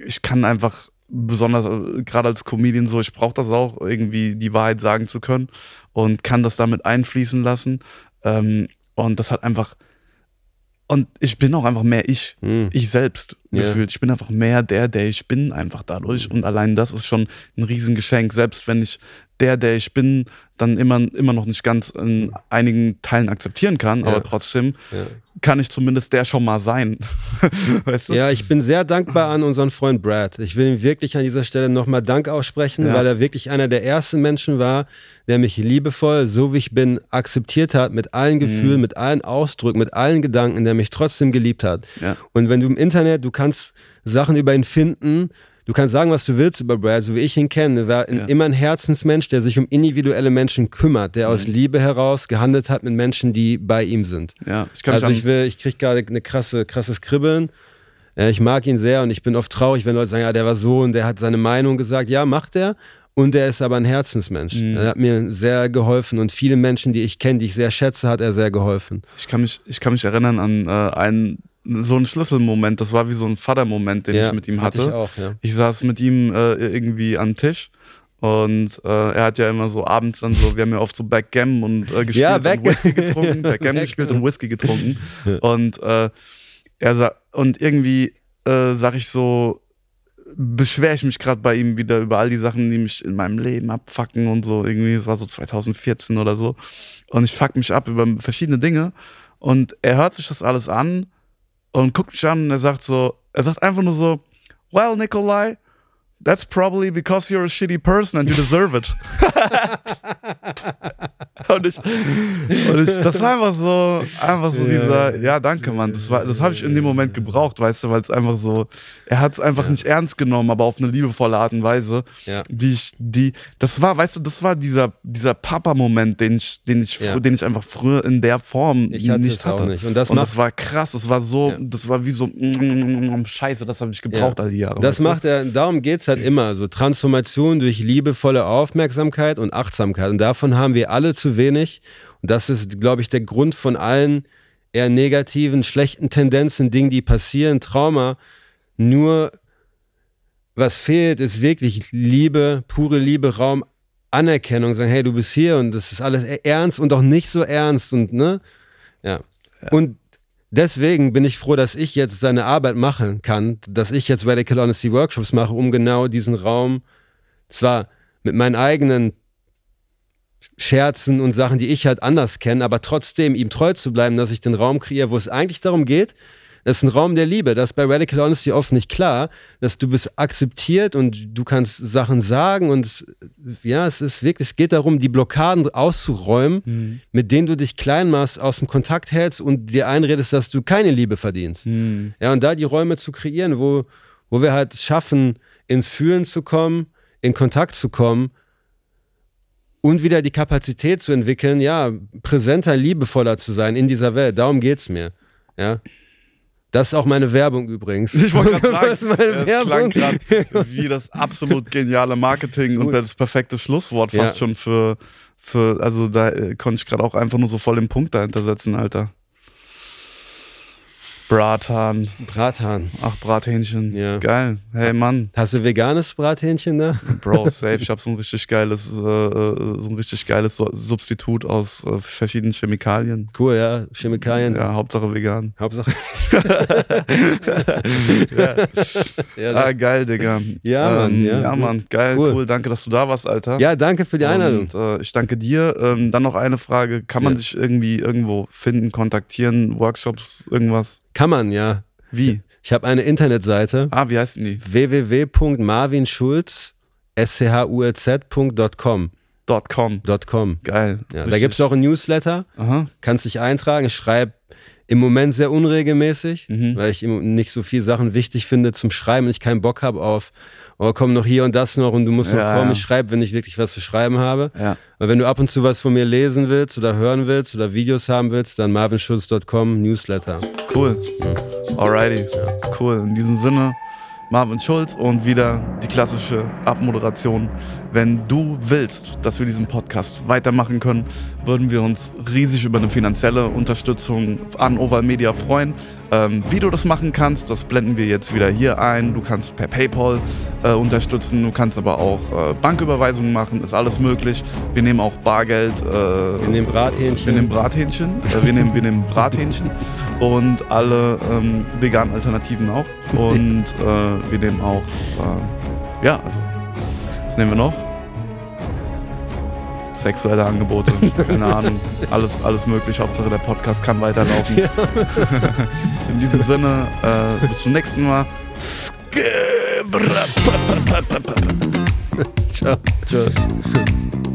ich kann einfach besonders äh, gerade als Comedian so, ich brauche das auch, irgendwie die Wahrheit sagen zu können und kann das damit einfließen lassen. Ähm, und das hat einfach, und ich bin auch einfach mehr ich, Hm. ich selbst Ja. gefühlt. Ich bin einfach mehr der, der ich bin, einfach dadurch. Und allein das ist schon ein Riesengeschenk. Selbst wenn ich der, der ich bin, dann immer, immer noch nicht ganz in einigen Teilen akzeptieren kann, Ja. aber trotzdem Ja. Kann ich zumindest der schon mal sein. weißt du? Ja, ich bin sehr dankbar an unseren Freund Brad. Ich will ihm wirklich an dieser Stelle nochmal Dank aussprechen, Ja. weil er wirklich einer der ersten Menschen war, der mich liebevoll, so wie ich bin, akzeptiert hat, mit allen Gefühlen, mit allen Ausdrücken, mit allen Gedanken, der mich trotzdem geliebt hat. Ja. Und wenn du im Internet, du kannst Sachen über ihn finden, du kannst sagen, was du willst über Brad, so wie ich ihn kenne. Er war ein, Ja. immer ein Herzensmensch, der sich um individuelle Menschen kümmert, der Mhm. aus Liebe heraus gehandelt hat mit Menschen, die bei ihm sind. Ja, ich kann Also ich will, ich kriege gerade eine krasse, krasses Kribbeln. Ich mag ihn sehr und ich bin oft traurig, wenn Leute sagen, ja, der war so und der hat seine Meinung gesagt. Ja, macht er. Und er ist aber ein Herzensmensch. Mhm. Er hat mir sehr geholfen und viele Menschen, die ich kenne, die ich sehr schätze, hat er sehr geholfen. Ich kann mich, ich kann mich erinnern an äh, einen, so einen Schlüsselmoment. Das war wie so ein Vatermoment, den ja, ich mit ihm hatte. Ich auch, ja. Ich saß mit ihm äh, irgendwie am Tisch und äh, er hat ja immer so abends dann so, wir haben ja oft so Backgammon und äh, gespielt Ja, und Back- Whisky getrunken, Backgammon gespielt und Whisky getrunken und äh, er sa und irgendwie äh, sag ich so, beschwere ich mich gerade bei ihm wieder über all die Sachen, die mich in meinem Leben abfacken und so irgendwie, es war so 2014 oder so und ich fuck mich ab über verschiedene Dinge und er hört sich das alles an und guckt mich an und er sagt so, er sagt einfach nur so, well, Nikolai, that's probably because you're a shitty person and you deserve it. und ich, und ich, das war einfach so, einfach so Ja. dieser, ja, danke, Mann. Das war, das habe ich in dem Moment gebraucht, weißt du, weil es einfach so, er hat es einfach Ja. nicht ernst genommen, aber auf eine liebevolle Art und Weise, Ja. die ich, die, das war, weißt du, das war dieser, dieser Papa-Moment, den ich, den ich, Ja. den ich einfach früher in der Form Ich hatte nicht hatte. nicht. Und das und das war krass, das war so, das war wie so, mm, Scheiße, das habe ich gebraucht all die Jahre. Das weißt du? macht er, darum geht es halt immer. So Transformation durch liebevolle Aufmerksamkeit und Achtsamkeit. Und davon haben wir alle zu wenig. Und das ist, glaube ich, der Grund von allen eher negativen, schlechten Tendenzen, Dingen, die passieren, Trauma. Nur was fehlt, ist wirklich Liebe, pure Liebe, Raum, Anerkennung. Sagen, hey, du bist hier und das ist alles ernst und auch nicht so ernst. Und ne? Ja. Und deswegen bin ich froh, dass ich jetzt seine Arbeit machen kann, dass ich jetzt Radical Honesty Workshops mache, um genau diesen Raum, zwar mit meinen eigenen Scherzen und Sachen, die ich halt anders kenne, aber trotzdem ihm treu zu bleiben, dass ich den Raum kreiere, wo es eigentlich darum geht, das ist ein Raum der Liebe. Das ist bei Radical Honesty oft nicht klar, dass du bist akzeptiert und du kannst Sachen sagen und es, ja, es ist wirklich, es geht darum, die Blockaden auszuräumen, Mhm. mit denen du dich klein machst, aus dem Kontakt hältst und dir einredest, dass du keine Liebe verdienst. Mhm. Ja, und da die Räume zu kreieren, wo, wo wir halt schaffen, ins Fühlen zu kommen, in Kontakt zu kommen und wieder die Kapazität zu entwickeln, ja, präsenter, liebevoller zu sein in dieser Welt. Darum geht's mir. Ja. Das ist auch meine Werbung übrigens. Ich wollte gerade Das sagen, ist meine klang gerade wie das absolut geniale Marketing und das perfekte Schlusswort fast Ja. schon für, für, also da äh, konnte ich gerade auch einfach nur so voll den Punkt dahinter setzen, Alter. Brathahn, Brathahn. ach Brathähnchen, Ja. geil. Hey Mann, Hast du veganes Brathähnchen da? Bro, safe. Ich habe so ein richtig geiles, äh, äh, so ein richtig geiles Substitut aus äh, verschiedenen Chemikalien. Cool, ja. Chemikalien. Ja, Hauptsache vegan. Hauptsache. ja, Ah, geil, Digga. Ja, Mann, ja. ja, Mann, geil, Cool. cool. Danke, dass du da warst, Alter. ja, danke für die Einladung. Und, äh, ich danke dir. Ähm, dann noch eine Frage: Kann man Ja. dich irgendwie irgendwo finden, kontaktieren, Workshops, irgendwas? Kann man, ja. Wie? Ich habe eine Internetseite Ah, wie heißt denn die? www.marvinschulz schulz.com. .com. .com. Geil. Ja, da gibt es auch ein Newsletter, Aha. kannst dich eintragen. Ich schreibe im Moment sehr unregelmäßig, Mhm. weil ich nicht so viel Sachen wichtig finde zum Schreiben und ich keinen Bock habe auf, oh komm noch hier und das noch und du musst noch Ja, kommen. ja. Ich schreibe, wenn ich wirklich was zu schreiben habe. Ja. Aber wenn du ab und zu was von mir lesen willst oder hören willst oder Videos haben willst, dann marvinschulz.com Newsletter. Cool. Alrighty. Cool. In diesem Sinne, Marvin Schulz und wieder die klassische Abmoderation. Wenn du willst, dass wir diesen Podcast weitermachen können, würden wir uns riesig über eine finanzielle Unterstützung an Oval Media freuen. Ähm, wie du das machen kannst, das blenden wir jetzt wieder hier ein. Du kannst per PayPal äh, unterstützen, du kannst aber auch äh, Banküberweisungen machen, ist alles möglich. Wir nehmen auch Bargeld. Äh, wir nehmen Brathähnchen. Wir nehmen Brathähnchen. Äh, wir, nehmen, wir nehmen Brathähnchen und alle ähm, veganen Alternativen auch. Und äh, wir nehmen auch, äh, ja, also, was nehmen wir noch? Sexuelle Angebote, keine Ahnung, alles, alles möglich. Hauptsache der Podcast kann weiterlaufen. Ja. In diesem Sinne, äh, bis zum nächsten Mal. Ciao. Ciao.